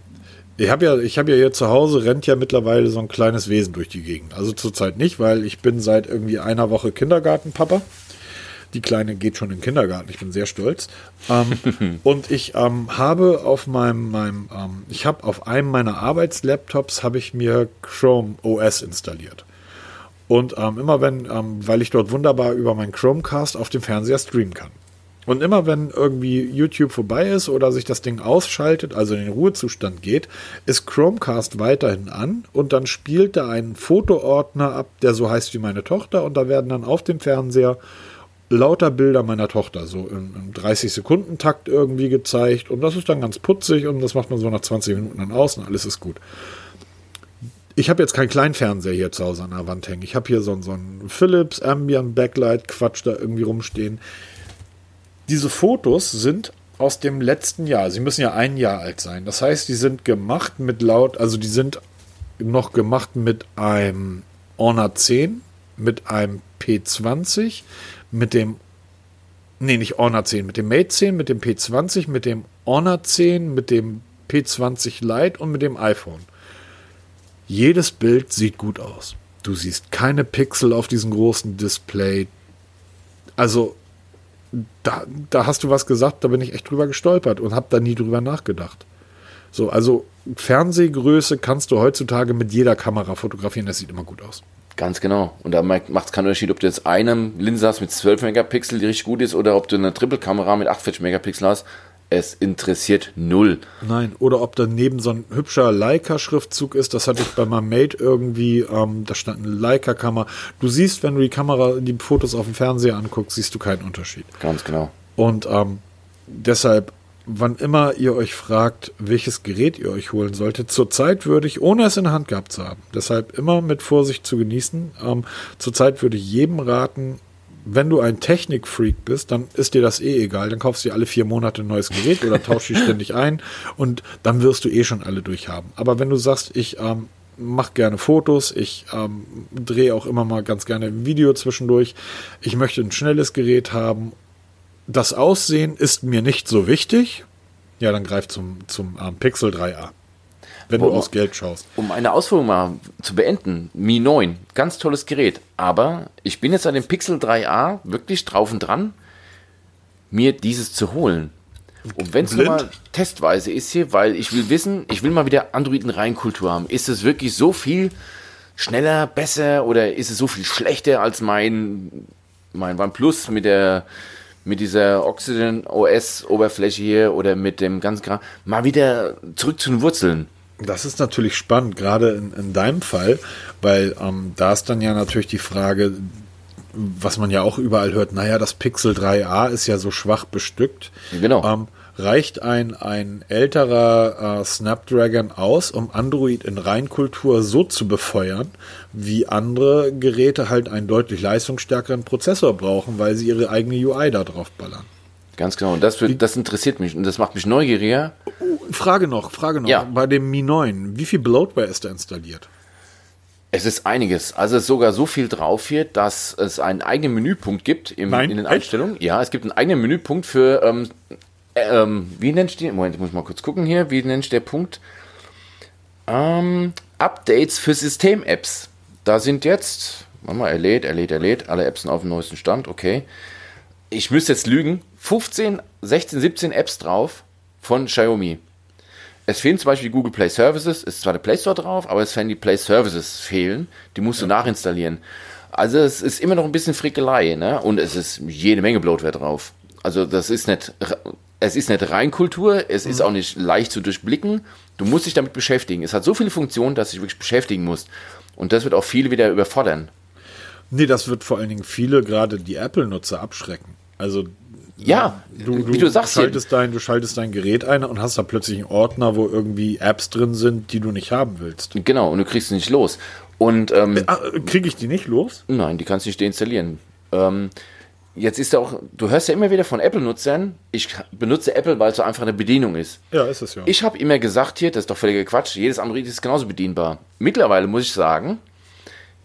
ich habe ja, ich habe ja hier zu Hause rennt ja mittlerweile so ein kleines Wesen durch die Gegend. Also zurzeit nicht, weil ich bin seit irgendwie einer Woche Kindergartenpapa. Die Kleine geht schon in den Kindergarten. Ich bin sehr stolz. Ähm, und ich ähm, habe auf meinem, meinem ähm, ich habe auf einem meiner Arbeitslaptops habe ich mir Chrome OS installiert. Und ähm, immer wenn, ähm, weil ich dort wunderbar über meinen Chromecast auf dem Fernseher streamen kann. Und immer wenn irgendwie YouTube vorbei ist oder sich das Ding ausschaltet, also in den Ruhezustand geht, ist Chromecast weiterhin an und dann spielt er einen Fotoordner ab, der so heißt wie meine Tochter und da werden dann auf dem Fernseher lauter Bilder meiner Tochter so im, im 30-Sekunden-Takt irgendwie gezeigt und das ist dann ganz putzig und das macht man so nach 20 Minuten dann aus und alles ist gut. Ich habe jetzt keinen kleinen Fernseher hier zu Hause an der Wand hängen. Ich habe hier so, so einen Philips Ambient Backlight Quatsch da irgendwie rumstehen. Diese Fotos sind aus dem letzten Jahr. Sie müssen ja ein Jahr alt sein. Das heißt, die sind gemacht mit laut, also die sind noch gemacht mit einem Honor 10, mit einem P20, mit dem, nee, nicht Honor 10, mit dem Mate 10, mit dem P20, mit dem Honor 10, mit dem P20 Lite und mit dem iPhone. Jedes Bild sieht gut aus. Du siehst keine Pixel auf diesem großen Display. Also da, da hast du was gesagt, da bin ich echt drüber gestolpert und habe da nie drüber nachgedacht. So, also Fernsehgröße kannst du heutzutage mit jeder Kamera fotografieren, das sieht immer gut aus. Ganz genau. Und da macht es keinen Unterschied, ob du jetzt eine Linse hast mit 12 Megapixel, die richtig gut ist, oder ob du eine Triple-Kamera mit 48 Megapixel hast. Es interessiert null. Nein, oder ob daneben so ein hübscher Leica-Schriftzug ist, das hatte ich bei meinem Mate irgendwie, ähm, da stand eine Leica-Kamera. Du siehst, wenn du die Kamera, die Fotos auf dem Fernseher anguckst, siehst du keinen Unterschied. Ganz genau. Und ähm, deshalb, wann immer ihr euch fragt, welches Gerät ihr euch holen solltet, zurzeit würde ich, ohne es in der Hand gehabt zu haben, deshalb immer mit Vorsicht zu genießen, ähm, zurzeit würde ich jedem raten, wenn du ein Technikfreak bist, dann ist dir das eh egal. Dann kaufst du dir alle vier Monate ein neues Gerät oder tauschst dich ständig ein und dann wirst du eh schon alle durchhaben. Aber wenn du sagst, ich ähm, mache gerne Fotos, ich ähm, drehe auch immer mal ganz gerne ein Video zwischendurch, ich möchte ein schnelles Gerät haben, das Aussehen ist mir nicht so wichtig, ja, dann greif zum, zum ähm, Pixel 3a wenn Wo, du aufs Geld schaust. Um eine Ausführung mal zu beenden, Mi 9, ganz tolles Gerät, aber ich bin jetzt an dem Pixel 3a wirklich drauf und dran, mir dieses zu holen. Und wenn es nur mal testweise ist hier, weil ich will wissen, ich will mal wieder Androiden-Reinkultur haben. Ist es wirklich so viel schneller, besser oder ist es so viel schlechter als mein, mein OnePlus mit der mit dieser Oxygen OS Oberfläche hier oder mit dem ganzen Kram mal wieder zurück zu den Wurzeln. Das ist natürlich spannend, gerade in, in deinem Fall, weil ähm, da ist dann ja natürlich die Frage, was man ja auch überall hört, naja, das Pixel 3a ist ja so schwach bestückt. Genau. Ähm, reicht ein, ein älterer äh, Snapdragon aus, um Android in Reinkultur so zu befeuern, wie andere Geräte halt einen deutlich leistungsstärkeren Prozessor brauchen, weil sie ihre eigene UI da drauf ballern? Ganz genau. Und das, wird, das interessiert mich und das macht mich neugieriger. Frage noch, Frage noch. Ja. Bei dem Mi 9, wie viel Bloatware ist da installiert? Es ist einiges. Also es ist sogar so viel drauf hier, dass es einen eigenen Menüpunkt gibt im, Nein, in den Einstellungen. Ja, es gibt einen eigenen Menüpunkt für, ähm, ähm, wie nennst du den? Moment, ich muss mal kurz gucken hier. Wie nennst du der Punkt? Ähm, Updates für System-Apps. Da sind jetzt, warte mal, er lädt, er lädt, er lädt. Alle Apps sind auf dem neuesten Stand, okay. Ich müsste jetzt lügen. 15, 16, 17 Apps drauf von Xiaomi. Es fehlen zum Beispiel die Google Play Services, ist zwar der Play Store drauf, aber es werden die Play Services fehlen, die musst du nachinstallieren. Also es ist immer noch ein bisschen Frickelei, ne? Und es ist jede Menge Bloatware drauf. Also das ist nicht, es ist nicht Reinkultur, es mhm. ist auch nicht leicht zu durchblicken. Du musst dich damit beschäftigen. Es hat so viele Funktionen, dass du dich wirklich beschäftigen musst. Und das wird auch viele wieder überfordern. Nee, das wird vor allen Dingen viele, gerade die Apple-Nutzer, abschrecken. Also ja, du, du, wie du sagst, schaltest dein, du schaltest dein Gerät ein und hast da plötzlich einen Ordner, wo irgendwie Apps drin sind, die du nicht haben willst. Genau, und du kriegst sie nicht los. Und ähm, äh, kriege ich die nicht los? Nein, die kannst du nicht deinstallieren. Ähm, jetzt ist ja auch, du hörst ja immer wieder von Apple-Nutzern, ich benutze Apple, weil es so einfach eine Bedienung ist. Ja, ist es ja. Ich habe immer gesagt hier, das ist doch völliger Quatsch, jedes Android ist genauso bedienbar. Mittlerweile muss ich sagen,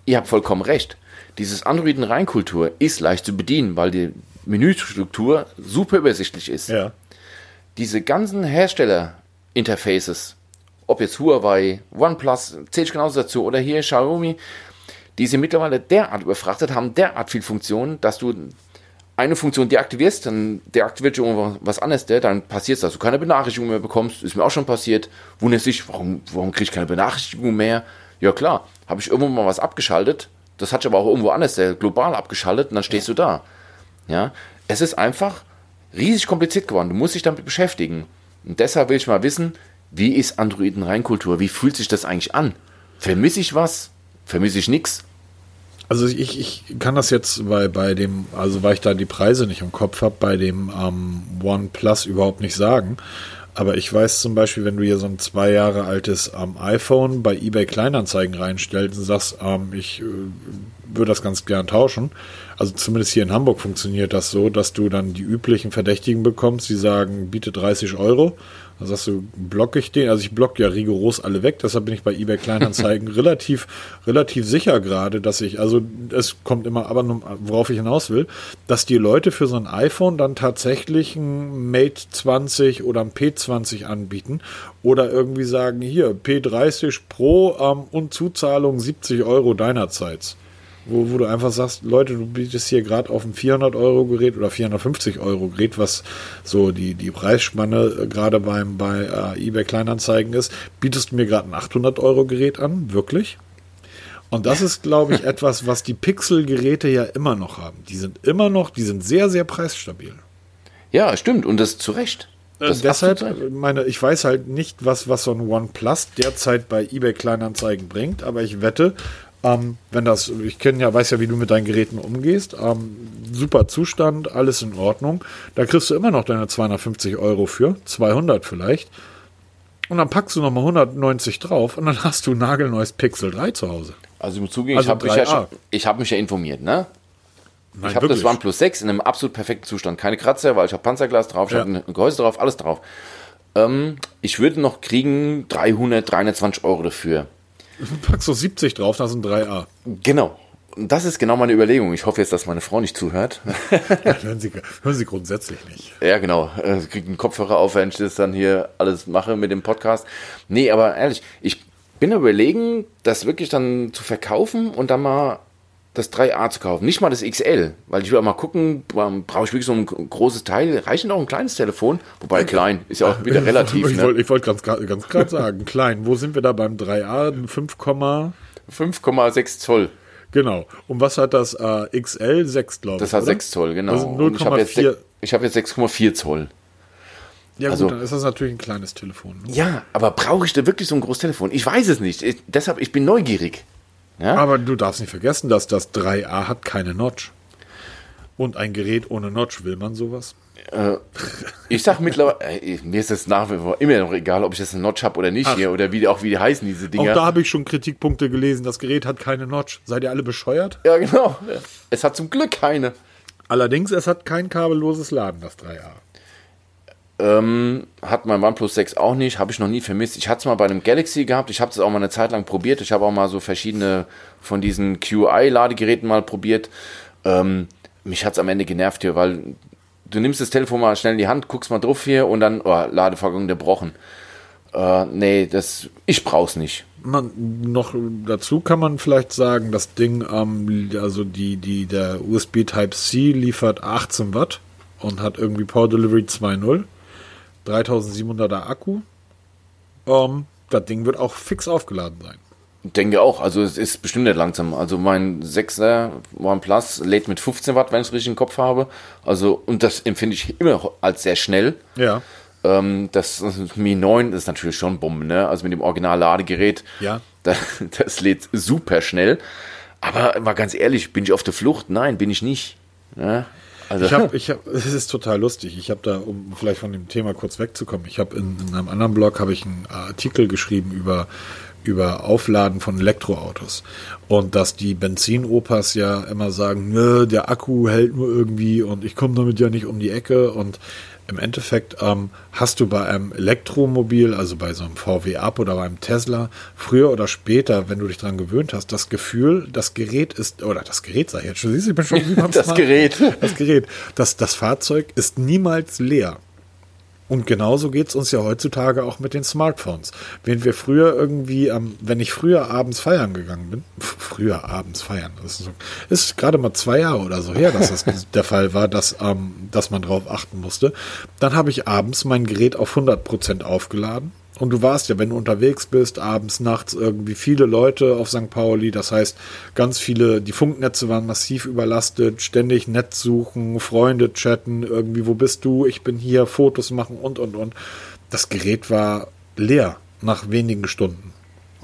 ihr habt vollkommen recht. Dieses Androiden-Reinkultur ist leicht zu bedienen, weil die Menüstruktur super übersichtlich ist. Ja. Diese ganzen Hersteller-Interfaces, ob jetzt Huawei, OnePlus, zähle ich genauso dazu, oder hier Xiaomi, die sind mittlerweile derart überfrachtet, haben derart viel Funktionen, dass du eine Funktion deaktivierst, dann deaktiviert schon was anderes, dann passiert es, dass du keine Benachrichtigung mehr bekommst. Ist mir auch schon passiert. Wundert sich, warum, warum kriege ich keine Benachrichtigung mehr? Ja klar, habe ich irgendwo mal was abgeschaltet, Das hat sich aber auch irgendwo anders der global abgeschaltet und dann stehst du da. Ja, es ist einfach riesig kompliziert geworden. Du musst dich damit beschäftigen. Und deshalb will ich mal wissen, wie ist Androiden-Reinkultur? Wie fühlt sich das eigentlich an? Vermisse ich was? Vermisse ich nichts? Also ich, ich kann das jetzt bei, bei dem, also weil ich da die Preise nicht im Kopf habe, bei dem ähm, OnePlus überhaupt nicht sagen. Aber ich weiß zum Beispiel, wenn du hier so ein zwei Jahre altes ähm, iPhone bei eBay Kleinanzeigen reinstellst und sagst, ähm, ich äh, würde das ganz gern tauschen. Also zumindest hier in Hamburg funktioniert das so, dass du dann die üblichen Verdächtigen bekommst, die sagen, biete 30 Euro. Dann sagst du, blocke ich den? Also ich blocke ja rigoros alle weg, deshalb bin ich bei eBay Kleinanzeigen relativ, relativ sicher gerade, dass ich, also es kommt immer, aber worauf ich hinaus will, dass die Leute für so ein iPhone dann tatsächlich ein Mate 20 oder ein P20 anbieten oder irgendwie sagen, hier, P30 Pro ähm, und Zuzahlung 70 Euro deinerseits wo, wo du einfach sagst, Leute, du bietest hier gerade auf ein 400 Euro Gerät oder 450 Euro Gerät, was so die, die Preisspanne äh, gerade beim, bei äh, eBay Kleinanzeigen ist, bietest du mir gerade ein 800 Euro Gerät an, wirklich? Und das ist, glaube ich, etwas, was die Pixel-Geräte ja immer noch haben. Die sind immer noch, die sind sehr, sehr preisstabil. Ja, stimmt. Und das zu Recht. Äh, das deshalb, meine, ich weiß halt nicht, was, was so ein OnePlus derzeit bei eBay Kleinanzeigen bringt, aber ich wette, ähm, wenn das, ich kenne ja, weiß ja, wie du mit deinen Geräten umgehst. Ähm, super Zustand, alles in Ordnung. Da kriegst du immer noch deine 250 Euro für, 200 vielleicht. Und dann packst du nochmal 190 drauf und dann hast du ein nagelneues Pixel 3 zu Hause. Also ich muss zugeben, also ich habe mich, ja hab mich ja informiert, ne? Nein, ich habe das OnePlus 6 in einem absolut perfekten Zustand. Keine Kratzer, weil ich habe Panzerglas drauf, ich ja. habe ein Gehäuse drauf, alles drauf. Ähm, ich würde noch kriegen 300, 320 Euro dafür. Du packst so 70 drauf, das sind 3A. Genau. Und das ist genau meine Überlegung. Ich hoffe jetzt, dass meine Frau nicht zuhört. ja, hören, Sie, hören Sie grundsätzlich nicht. Ja, genau. Sie kriegt einen Kopfhörer auf, wenn ich das dann hier alles mache mit dem Podcast. Nee, aber ehrlich, ich bin überlegen, das wirklich dann zu verkaufen und dann mal das 3A zu kaufen. Nicht mal das XL, weil ich will auch mal gucken, brauche ich wirklich so ein großes Teil? Reicht noch ein kleines Telefon? Wobei klein ist ja auch wieder relativ. ich ne? wollte wollt ganz, ganz gerade sagen, klein. Wo sind wir da beim 3A? 5,6 Zoll. Genau. Und was hat das äh, XL? 6, glaube ich. Das hat oder? 6 Zoll, genau. Also ich habe jetzt, hab jetzt 6,4 Zoll. Ja, also, gut, dann ist das natürlich ein kleines Telefon. Ne? Ja, aber brauche ich da wirklich so ein großes Telefon? Ich weiß es nicht. Ich, deshalb, ich bin neugierig. Ja? Aber du darfst nicht vergessen, dass das 3A hat keine Notch. Und ein Gerät ohne Notch, will man sowas? Äh, ich sag mittlerweile, äh, mir ist es nach wie vor immer noch egal, ob ich das eine Notch habe oder nicht Ach. hier oder wie auch wie die heißen diese Dinger. Auch da habe ich schon Kritikpunkte gelesen. Das Gerät hat keine Notch. Seid ihr alle bescheuert? Ja, genau. Es hat zum Glück keine. Allerdings, es hat kein kabelloses Laden, das 3A. Ähm, hat mein OnePlus 6 auch nicht, habe ich noch nie vermisst. Ich hatte es mal bei einem Galaxy gehabt, ich habe es auch mal eine Zeit lang probiert. Ich habe auch mal so verschiedene von diesen QI-Ladegeräten mal probiert. Ähm, mich hat es am Ende genervt hier, weil du nimmst das Telefon mal schnell in die Hand, guckst mal drauf hier und dann, oh, Ladevorgang gebrochen. Äh, nee, das, ich brauch's nicht. Man, noch dazu kann man vielleicht sagen, das Ding, ähm, also die, die, der USB Type-C liefert 18 Watt und hat irgendwie Power Delivery 2.0. 3700er Akku. Ähm, das Ding wird auch fix aufgeladen sein. Denke auch, also es ist bestimmt nicht langsam. Also mein 6er OnePlus lädt mit 15 Watt, wenn ich es richtig im Kopf habe. Also, und das empfinde ich immer als sehr schnell. Ja. Ähm, das, das Mi 9 ist natürlich schon Bombe, ne? Also mit dem Original-Ladegerät. Ja. Das, das lädt super schnell. Aber mal ganz ehrlich, bin ich auf der Flucht? Nein, bin ich nicht. Ja? Also ich habe, ich hab, es ist total lustig. Ich habe da, um vielleicht von dem Thema kurz wegzukommen, ich habe in, in, einem anderen Blog habe ich einen Artikel geschrieben über über Aufladen von Elektroautos und dass die Benzinopas ja immer sagen, Nö, der Akku hält nur irgendwie und ich komme damit ja nicht um die Ecke und im Endeffekt ähm, hast du bei einem Elektromobil, also bei so einem VW Up oder beim Tesla, früher oder später, wenn du dich daran gewöhnt hast, das Gefühl, das Gerät ist, oder das Gerät sei jetzt schon, siehst du, ich bin schon wie beim Das Gerät. Das Gerät. Das, das Fahrzeug ist niemals leer. Und genauso geht es uns ja heutzutage auch mit den Smartphones. Wenn wir früher irgendwie, ähm, wenn ich früher abends feiern gegangen bin, früher abends feiern, das ist, so, ist gerade mal zwei Jahre oder so her, dass das der Fall war, dass, ähm, dass man drauf achten musste, dann habe ich abends mein Gerät auf 100% aufgeladen Und du warst ja, wenn du unterwegs bist, abends, nachts irgendwie viele Leute auf St. Pauli. Das heißt, ganz viele, die Funknetze waren massiv überlastet, ständig Netz suchen, Freunde chatten, irgendwie, wo bist du? Ich bin hier, Fotos machen und, und, und. Das Gerät war leer nach wenigen Stunden.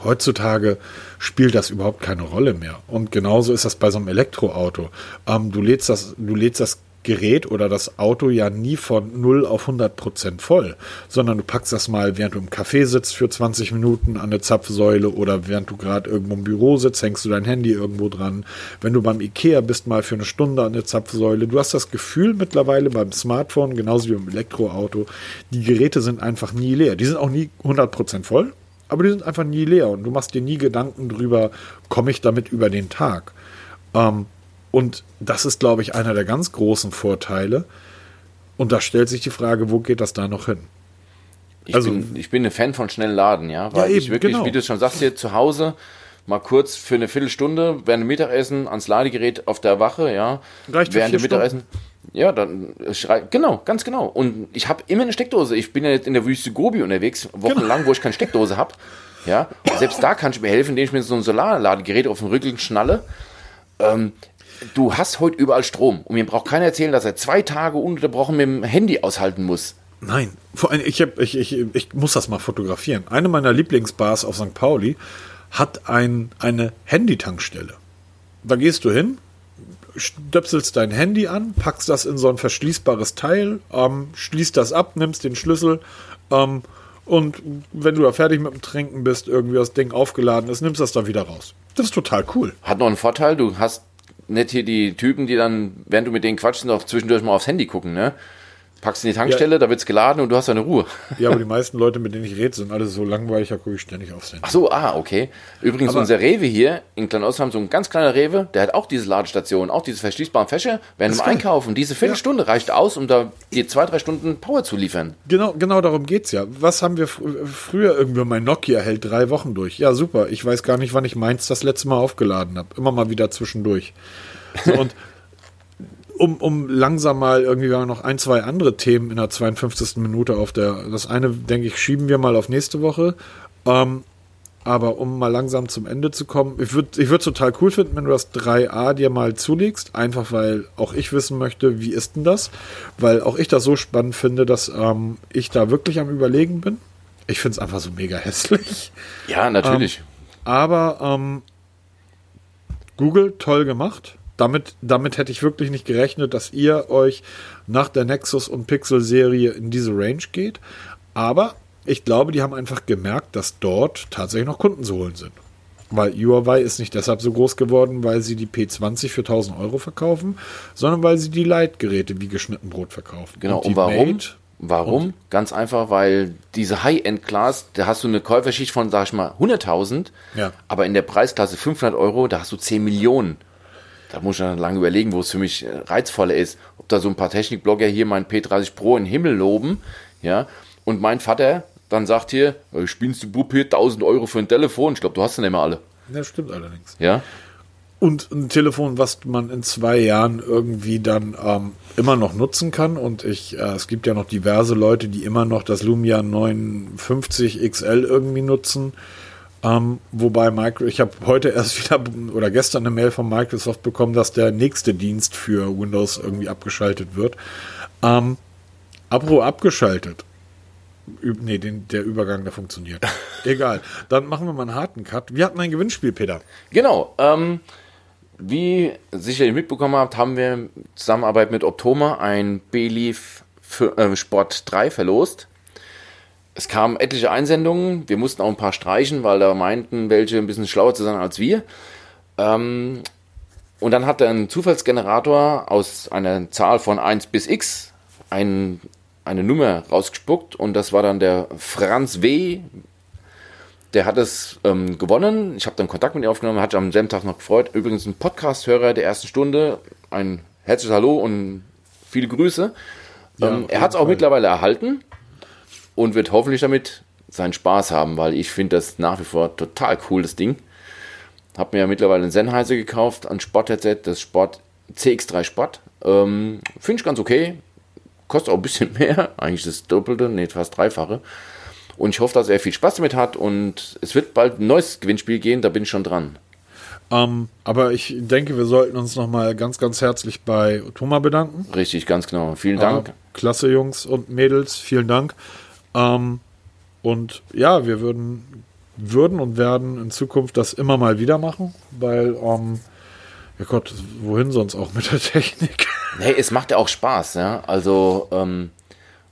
Heutzutage spielt das überhaupt keine Rolle mehr. Und genauso ist das bei so einem Elektroauto. Ähm, du lädst das, du lädst das Gerät oder das Auto ja nie von 0 auf 100 Prozent voll, sondern du packst das mal, während du im Café sitzt für 20 Minuten an eine Zapfsäule oder während du gerade irgendwo im Büro sitzt, hängst du dein Handy irgendwo dran. Wenn du beim Ikea bist, mal für eine Stunde an eine Zapfsäule. Du hast das Gefühl mittlerweile beim Smartphone, genauso wie beim Elektroauto, die Geräte sind einfach nie leer. Die sind auch nie 100 Prozent voll, aber die sind einfach nie leer und du machst dir nie Gedanken drüber, komme ich damit über den Tag. Ähm, und das ist, glaube ich, einer der ganz großen Vorteile. Und da stellt sich die Frage, wo geht das da noch hin? Ich, also, bin, ich bin ein Fan von schnellen Laden, ja, weil ja, eben, ich wirklich, genau. wie du schon sagst, hier zu Hause mal kurz für eine Viertelstunde während dem Mittagessen ans Ladegerät auf der Wache, ja, Reicht während dem Mittagessen. Ja, dann schrei, genau, ganz genau. Und ich habe immer eine Steckdose. Ich bin ja jetzt in der Wüste Gobi unterwegs, wochenlang, genau. wo ich keine Steckdose habe. Ja, selbst da kann ich mir helfen, indem ich mir so ein Solarladegerät auf den Rücken schnalle. Ähm, du hast heute überall Strom. Und mir braucht keiner erzählen, dass er zwei Tage ununterbrochen mit dem Handy aushalten muss. Nein, vor allem, ich, hab, ich, ich, ich muss das mal fotografieren. Eine meiner Lieblingsbars auf St. Pauli hat ein, eine Handytankstelle. Da gehst du hin, stöpselst dein Handy an, packst das in so ein verschließbares Teil, ähm, schließt das ab, nimmst den Schlüssel ähm, und wenn du da fertig mit dem Trinken bist, irgendwie das Ding aufgeladen ist, nimmst das dann wieder raus. Das ist total cool. Hat noch einen Vorteil, du hast nicht hier die Typen, die dann, während du mit denen quatschst, noch zwischendurch mal aufs Handy gucken, ne? Packst in die Tankstelle, ja. da wird's geladen und du hast deine Ruhe. Ja, aber die meisten Leute, mit denen ich rede, sind alle so langweilig, da gucke ich ständig aufs Handy. Ach so, ah, okay. Übrigens, aber unser Rewe hier in Kleinostram, so ein ganz kleiner Rewe, der hat auch diese Ladestation, auch diese verschließbaren Fächer. Während dem Einkaufen, diese Viertelstunde ja. reicht aus, um da dir zwei, drei Stunden Power zu liefern. Genau, genau darum geht's ja. Was haben wir fr früher irgendwie, mein Nokia hält drei Wochen durch. Ja, super. Ich weiß gar nicht, wann ich meins das letzte Mal aufgeladen habe. Immer mal wieder zwischendurch. So, und um, um langsam mal irgendwie wir haben noch ein, zwei andere Themen in der 52. Minute auf der. Das eine, denke ich, schieben wir mal auf nächste Woche. Ähm, aber um mal langsam zum Ende zu kommen, ich würde ich würd total cool finden, wenn du das 3a dir mal zulegst, einfach weil auch ich wissen möchte, wie ist denn das? Weil auch ich das so spannend finde, dass ähm, ich da wirklich am Überlegen bin. Ich finde es einfach so mega hässlich. Ja, natürlich. Ähm, aber ähm, Google, toll gemacht damit, damit hätte ich wirklich nicht gerechnet, dass ihr euch nach der Nexus und Pixel Serie in diese Range geht. Aber ich glaube, die haben einfach gemerkt, dass dort tatsächlich noch Kunden zu holen sind. Weil Huawei ist nicht deshalb so groß geworden, weil sie die P20 für 1000 Euro verkaufen, sondern weil sie die Light-Geräte wie geschnitten Brot verkaufen. Genau, und, und warum? Mate Warum? Ganz einfach, weil diese High-End-Class, da hast du eine Käuferschicht von, sag ich mal, 100.000, ja. aber in der Preisklasse 500 Euro, da hast du 10 Millionen. Da muss ich dann lange überlegen, wo es für mich äh, reizvoller ist. Ob da so ein paar Technikblogger hier mein P30 Pro in den Himmel loben, ja, und mein Vater dann sagt hier, äh, spielst du Bub hier 1000 Euro für ein Telefon? Ich glaube, du hast ja nicht mehr alle. Das stimmt allerdings. Ja. Und ein Telefon, was man in zwei Jahren irgendwie dann ähm, immer noch nutzen kann. Und ich, äh, es gibt ja noch diverse Leute, die immer noch das Lumia 950 XL irgendwie nutzen. Ähm, wobei Microsoft, ich habe heute erst wieder oder gestern eine Mail von Microsoft bekommen, dass der nächste Dienst für Windows irgendwie abgeschaltet wird. Ähm, Apro abgeschaltet. Üb, nee, den, der Übergang, der funktioniert. Egal. Dann machen wir mal einen harten Cut. Wir hatten ein Gewinnspiel, Peter. Genau. Ähm, wie sicherlich mitbekommen habt, haben wir in Zusammenarbeit mit Optoma ein B-Leaf äh, Sport 3 verlost. Es kamen etliche Einsendungen. Wir mussten auch ein paar streichen, weil da meinten welche ein bisschen schlauer zu sein als wir. Ähm, und dann hat ein Zufallsgenerator aus einer Zahl von 1 bis x ein, eine Nummer rausgespuckt und das war dann der Franz W. Der hat es ähm, gewonnen. Ich habe dann Kontakt mit ihm aufgenommen, hat sich am selben Tag noch gefreut. Übrigens ein Podcast-Hörer der ersten Stunde. Ein herzliches Hallo und viele Grüße. Ja, ähm, er hat es auch mittlerweile erhalten und wird hoffentlich damit seinen Spaß haben, weil ich finde das nach wie vor total cool, das Ding. Hab mir ja mittlerweile ein Sennheiser gekauft, ein Sport-Headset, das Sport CX3 Sport. Ähm, finde ich ganz okay. Kostet auch ein bisschen mehr, eigentlich das Doppelte, nee, fast Dreifache. Und ich hoffe, dass er viel Spaß damit hat und es wird bald ein neues Gewinnspiel gehen, da bin ich schon dran. Ähm, aber ich denke, wir sollten uns nochmal ganz, ganz herzlich bei Thomas bedanken. Richtig, ganz genau. Vielen Dank. Äh, klasse Jungs und Mädels, vielen Dank. Ähm, und ja, wir würden, würden und werden in Zukunft das immer mal wieder machen, weil, ähm, ja Gott, wohin sonst auch mit der Technik? Nee, es macht ja auch Spaß, ja. Also, ähm,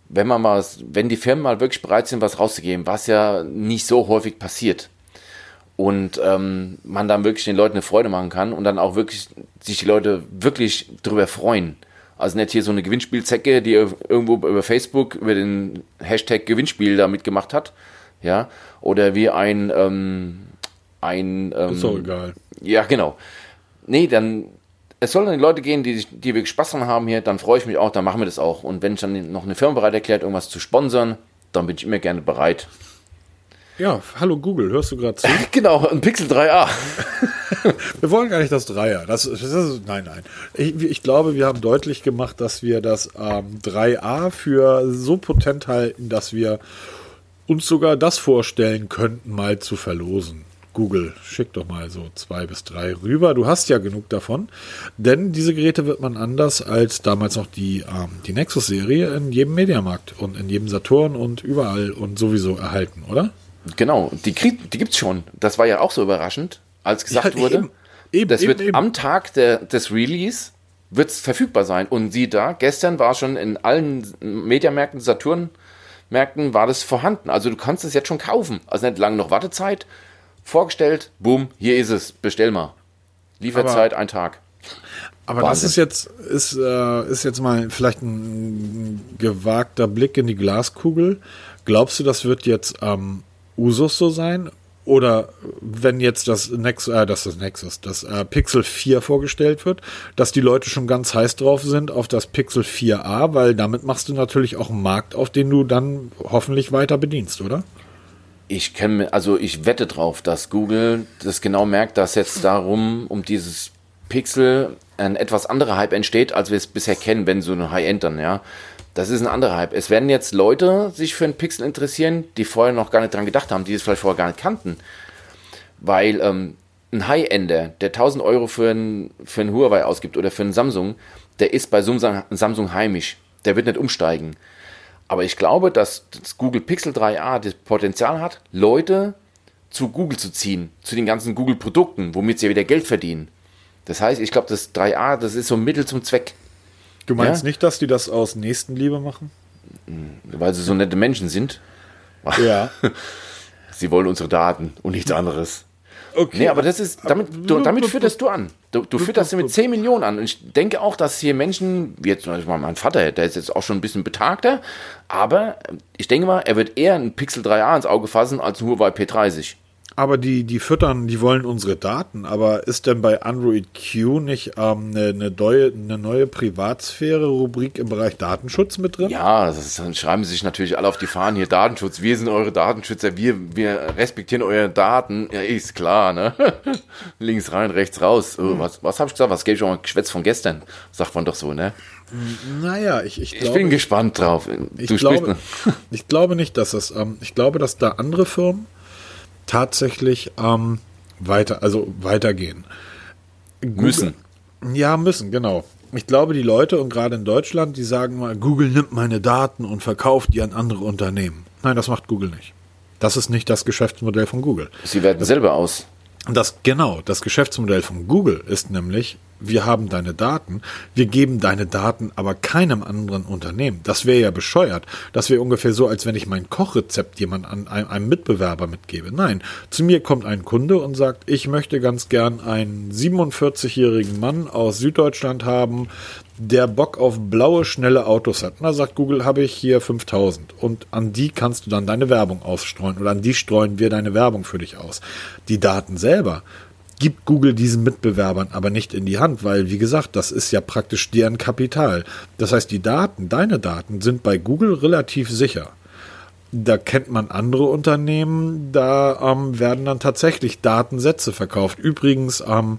wenn man mal, wenn die Firmen mal wirklich bereit sind, was rauszugeben, was ja nicht so häufig passiert, und ähm, man dann wirklich den Leuten eine Freude machen kann und dann auch wirklich sich die Leute wirklich drüber freuen. Also nicht hier so eine Gewinnspielzecke, die irgendwo über Facebook über den Hashtag Gewinnspiel da mitgemacht hat, ja, oder wie ein ähm, ein ähm, ist auch egal. Ja, genau. Nee, dann es sollen die Leute gehen, die, die wirklich Spaß dran haben hier, dann freue ich mich auch, dann machen wir das auch. Und wenn ich dann noch eine Firma bereit erklärt, irgendwas zu sponsern, dann bin ich immer gerne bereit. Ja, hallo Google, hörst du gerade zu? genau, ein Pixel 3a. wir wollen gar nicht das 3er. Das, das ist, nein, nein. Ich, ich, glaube, wir haben deutlich gemacht, dass wir das ähm, 3a für so potent halten, dass wir uns sogar das vorstellen könnten, mal zu verlosen. Google, schick doch mal so zwei bis drei rüber. Du hast ja genug davon. Denn diese Geräte wird man anders als damals noch die, ähm, die Nexus-Serie in jedem Mediamarkt und in jedem Saturn und überall und sowieso erhalten, oder? Genau, die, die gibt es schon. Das war ja auch so überraschend, als gesagt ja, wurde, eben, eben, das wird eben, am Tag der, des Release wird verfügbar sein. Und sieh da, gestern war schon in allen Mediamärkten, Saturn-Märkten war das vorhanden. Also du kannst es jetzt schon kaufen. Also nicht lange noch Wartezeit. Vorgestellt, boom, hier ist es, bestell mal. Lieferzeit aber, ein Tag. Aber Wahnsinn. das ist jetzt, ist, äh, ist jetzt mal vielleicht ein gewagter Blick in die Glaskugel. Glaubst du, das wird jetzt am ähm, Usus so sein? Oder wenn jetzt das Nexus, äh, das ist Nexus, das äh, Pixel 4 vorgestellt wird, dass die Leute schon ganz heiß drauf sind auf das Pixel 4a, weil damit machst du natürlich auch einen Markt, auf den du dann hoffentlich weiter bedienst, oder? Ich kenne, also ich wette drauf, dass Google das genau merkt, dass jetzt darum um dieses Pixel ein etwas anderer Hype entsteht, als wir es bisher kennen, wenn so ein High-End dann, ja. Das ist ein anderer Hype. Es werden jetzt Leute sich für einen Pixel interessieren, die vorher noch gar nicht dran gedacht haben, die es vielleicht vorher gar nicht kannten. Weil ähm, ein High-Ender, der 1000 Euro für einen für Huawei ausgibt oder für einen Samsung, der ist bei Samsung, Samsung heimisch. Der wird nicht umsteigen. Aber ich glaube, dass das Google Pixel 3a das Potenzial hat, Leute zu Google zu ziehen, zu den ganzen Google-Produkten, womit sie wieder Geld verdienen. Das heißt, ich glaube, das 3a, das ist so ein Mittel zum Zweck. Du meinst ja? nicht, dass die das aus Nächstenliebe machen? Weil sie so nette Menschen sind. Ja. sie wollen unsere Daten und nichts anderes. Okay. Nee, aber das ist, damit, du, damit führst du an. Du, du führst mit 10 Millionen an. Und ich denke auch, dass hier Menschen, wie jetzt Beispiel mein Vater, der ist jetzt auch schon ein bisschen betagter, aber ich denke mal, er wird eher ein Pixel 3a ins Auge fassen als ein Huawei P30. Aber die, die füttern, die wollen unsere Daten. Aber ist denn bei Android Q nicht ähm, eine, eine, neue, eine neue Privatsphäre-Rubrik im Bereich Datenschutz mit drin? Ja, das dann schreiben sie sich natürlich alle auf die Fahnen hier Datenschutz. Wir sind eure Datenschützer, wir, wir respektieren eure Daten. Ja, ist klar, ne? Links rein, rechts raus. Oh, was was habe ich gesagt? Was gebe ich auch mal Geschwätz von gestern? Sagt man doch so, ne? Naja, ich, ich, glaube, ich bin gespannt drauf. Ich glaube, ich glaube nicht, dass das, ähm, ich glaube, dass da andere Firmen tatsächlich ähm, weiter, also weitergehen. Google, müssen. Ja, müssen, genau. Ich glaube, die Leute und gerade in Deutschland, die sagen mal, Google nimmt meine Daten und verkauft die an andere Unternehmen. Nein, das macht Google nicht. Das ist nicht das Geschäftsmodell von Google. Sie werden das, selber aus. Das genau, das Geschäftsmodell von Google ist nämlich, wir haben deine Daten, wir geben deine Daten aber keinem anderen Unternehmen. Das wäre ja bescheuert. Das wäre ungefähr so, als wenn ich mein Kochrezept jemand an einem Mitbewerber mitgebe. Nein, zu mir kommt ein Kunde und sagt, ich möchte ganz gern einen 47-jährigen Mann aus Süddeutschland haben, der Bock auf blaue, schnelle Autos hat. Da sagt Google, habe ich hier 5000. Und an die kannst du dann deine Werbung ausstreuen oder an die streuen wir deine Werbung für dich aus. Die Daten selber gibt Google diesen Mitbewerbern aber nicht in die Hand, weil, wie gesagt, das ist ja praktisch deren Kapital. Das heißt, die Daten, deine Daten, sind bei Google relativ sicher. Da kennt man andere Unternehmen, da ähm, werden dann tatsächlich Datensätze verkauft. Übrigens, ähm,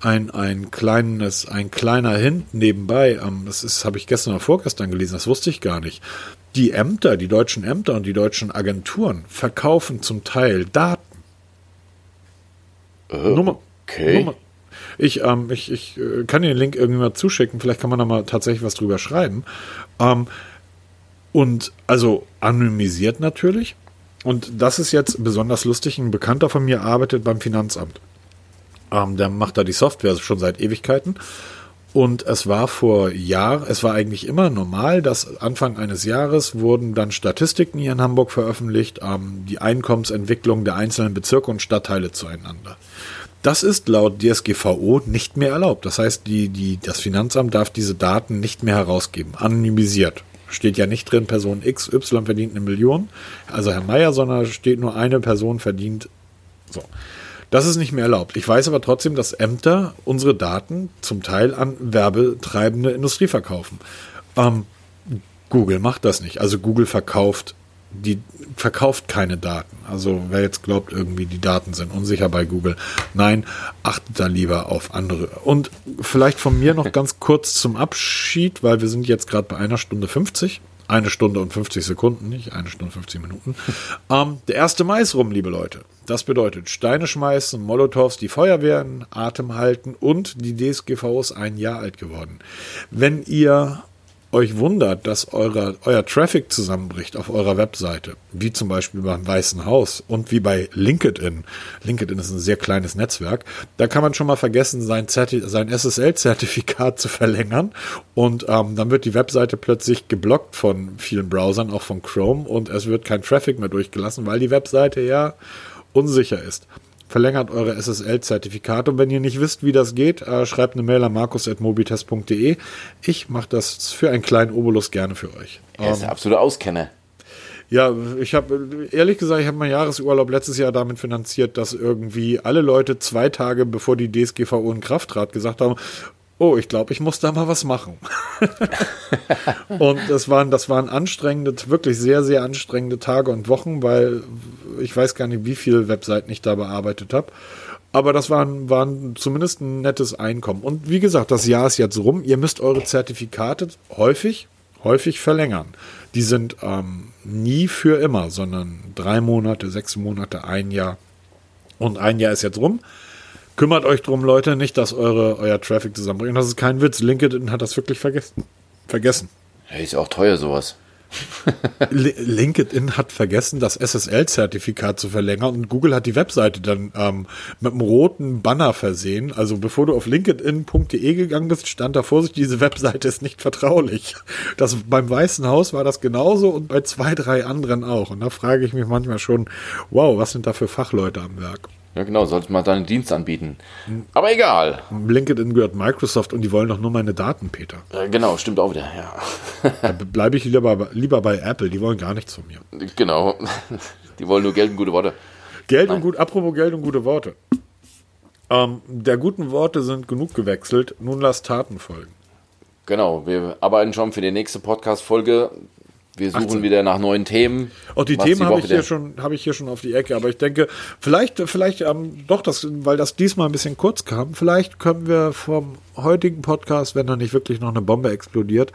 ein, ein kleines, ein kleiner Hint nebenbei, ähm, das habe ich gestern oder vorgestern gelesen, das wusste ich gar nicht. Die Ämter, die deutschen Ämter und die deutschen Agenturen verkaufen zum Teil Daten. Äh, Nummer, okay. Nummer. Ich, ähm, ich, ich äh, kann dir den Link irgendwie mal zuschicken, vielleicht kann man da mal tatsächlich was drüber schreiben. Ähm, und also anonymisiert natürlich. Und das ist jetzt besonders lustig. Ein Bekannter von mir arbeitet beim Finanzamt. Ähm, der macht da die Software schon seit Ewigkeiten. Und es war vor Jahr, es war eigentlich immer normal, dass Anfang eines Jahres wurden dann Statistiken hier in Hamburg veröffentlicht, ähm, die Einkommensentwicklung der einzelnen Bezirke und Stadtteile zueinander. Das ist laut DSGVO nicht mehr erlaubt. Das heißt, die, die, das Finanzamt darf diese Daten nicht mehr herausgeben, anonymisiert. Steht ja nicht drin, Person X, Y verdient eine Million, also Herr Meier, sondern steht nur eine Person verdient. So. Das ist nicht mehr erlaubt. Ich weiß aber trotzdem, dass Ämter unsere Daten zum Teil an werbetreibende Industrie verkaufen. Ähm, Google macht das nicht. Also Google verkauft die verkauft keine Daten. Also wer jetzt glaubt, irgendwie die Daten sind unsicher bei Google, nein, achtet da lieber auf andere. Und vielleicht von mir noch ganz kurz zum Abschied, weil wir sind jetzt gerade bei einer Stunde 50. Eine Stunde und 50 Sekunden, nicht eine Stunde und 50 Minuten. Ähm, der erste Mai ist rum, liebe Leute. Das bedeutet Steine schmeißen, Molotovs, die Feuerwehren, Atem halten und die DSGVO ist ein Jahr alt geworden. Wenn ihr euch wundert, dass eure, euer Traffic zusammenbricht auf eurer Webseite, wie zum Beispiel beim Weißen Haus und wie bei LinkedIn. LinkedIn ist ein sehr kleines Netzwerk. Da kann man schon mal vergessen, sein, sein SSL-Zertifikat zu verlängern und ähm, dann wird die Webseite plötzlich geblockt von vielen Browsern, auch von Chrome und es wird kein Traffic mehr durchgelassen, weil die Webseite ja unsicher ist verlängert eure SSL-Zertifikate. Und wenn ihr nicht wisst, wie das geht, äh, schreibt eine Mail an markus.mobitest.de. Ich mache das für einen kleinen Obolus gerne für euch. Er ist der absolute Auskenner. Ja, ich habe ehrlich gesagt, ich habe meinen Jahresurlaub letztes Jahr damit finanziert, dass irgendwie alle Leute zwei Tage bevor die DSGVO in Kraft trat gesagt haben, oh, ich glaube, ich muss da mal was machen. und das waren, das waren anstrengende, wirklich sehr, sehr anstrengende Tage und Wochen, weil ich weiß gar nicht, wie viele Webseiten ich da bearbeitet habe. Aber das waren, waren zumindest ein nettes Einkommen. Und wie gesagt, das Jahr ist jetzt rum. Ihr müsst eure Zertifikate häufig, häufig verlängern. Die sind ähm, nie für immer, sondern drei Monate, sechs Monate, ein Jahr. Und ein Jahr ist jetzt rum. Kümmert euch drum, Leute, nicht, dass eure, euer Traffic zusammenbringt. Und das ist kein Witz. LinkedIn hat das wirklich vergessen. Vergessen. Hey, ist auch teuer sowas. LinkedIn hat vergessen, das SSL-Zertifikat zu verlängern und Google hat die Webseite dann ähm, mit einem roten Banner versehen. Also bevor du auf linkedin.de gegangen bist, stand da Vorsicht, diese Webseite ist nicht vertraulich. Das beim Weißen Haus war das genauso und bei zwei, drei anderen auch. Und da frage ich mich manchmal schon, wow, was sind da für Fachleute am Werk? Ja, genau, sollte man deinen Dienst anbieten. Aber egal. LinkedIn gehört Microsoft und die wollen doch nur meine Daten, Peter. Äh, genau, stimmt auch wieder, ja. Da bleibe ich lieber, lieber bei Apple, die wollen gar nichts von mir. Genau. Die wollen nur Geld und gute Worte. Geld Nein. und gut, apropos Geld und gute Worte. Ähm, der guten Worte sind genug gewechselt, nun lass Taten folgen. Genau, wir arbeiten schon für die nächste Podcast-Folge. Wir suchen 18. wieder nach neuen Themen. Auch die Themen habe ich, hier schon, hab ich hier schon auf die Ecke. Aber ich denke, vielleicht, vielleicht ähm, doch, das, weil das diesmal ein bisschen kurz kam, vielleicht können wir vom heutigen Podcast, wenn da nicht wirklich noch eine Bombe explodiert,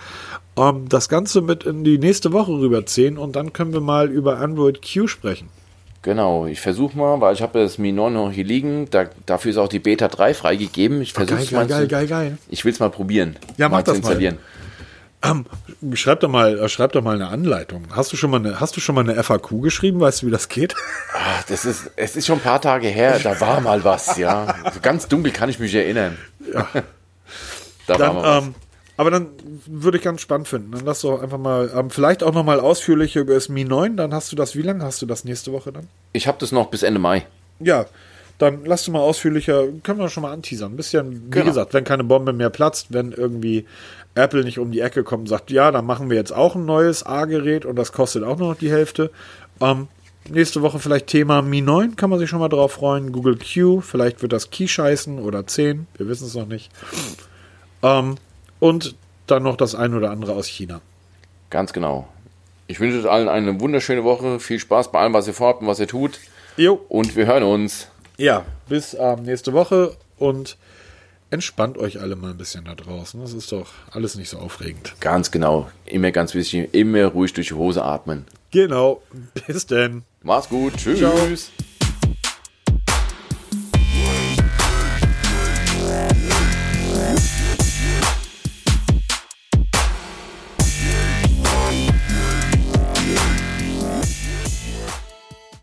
ähm, das Ganze mit in die nächste Woche rüberziehen und dann können wir mal über Android Q sprechen. Genau, ich versuche mal, weil ich habe das Mi 9 noch hier liegen. Da, dafür ist auch die Beta 3 freigegeben. Ich versuche es mal. Geil, geil, geil, Ich will es mal probieren. Ja, mach das installieren. mal. Ähm, schreib doch mal, äh, schreib doch mal eine Anleitung. Hast du schon mal eine, hast du schon mal eine FAQ geschrieben? Weißt du, wie das geht? Ach, das ist, es ist schon ein paar Tage her. Da war mal was, ja. So ganz dunkel kann ich mich erinnern. Ja. da dann, war mal was. Ähm, aber dann würde ich ganz spannend finden. Dann lass doch einfach mal, ähm, vielleicht auch noch mal ausführlicher über das Mi 9. Dann hast du das, wie lange hast du das nächste Woche dann? Ich habe das noch bis Ende Mai. Ja, dann lass du mal ausführlicher, können wir schon mal anteasern. Ein bisschen, wie genau. gesagt, wenn keine Bombe mehr platzt, wenn irgendwie Apple nicht um die Ecke kommt und sagt, ja, dann machen wir jetzt auch ein neues A-Gerät und das kostet auch noch die Hälfte. Ähm, nächste Woche vielleicht Thema Mi 9, kann man sich schon mal drauf freuen. Google Q, vielleicht wird das Key scheißen oder 10, wir wissen es noch nicht. Ähm, und dann noch das ein oder andere aus China. Ganz genau. Ich wünsche euch allen eine wunderschöne Woche. Viel Spaß bei allem, was ihr vorhabt und was ihr tut. Jo. Und wir hören uns. Ja, bis ähm, nächste Woche und entspannt euch alle mal ein bisschen da draußen. Das ist doch alles nicht so aufregend. Ganz genau. Immer ganz wichtig, immer ruhig durch die Hose atmen. Genau. Bis denn. Mach's gut. Tschüss. Ciao.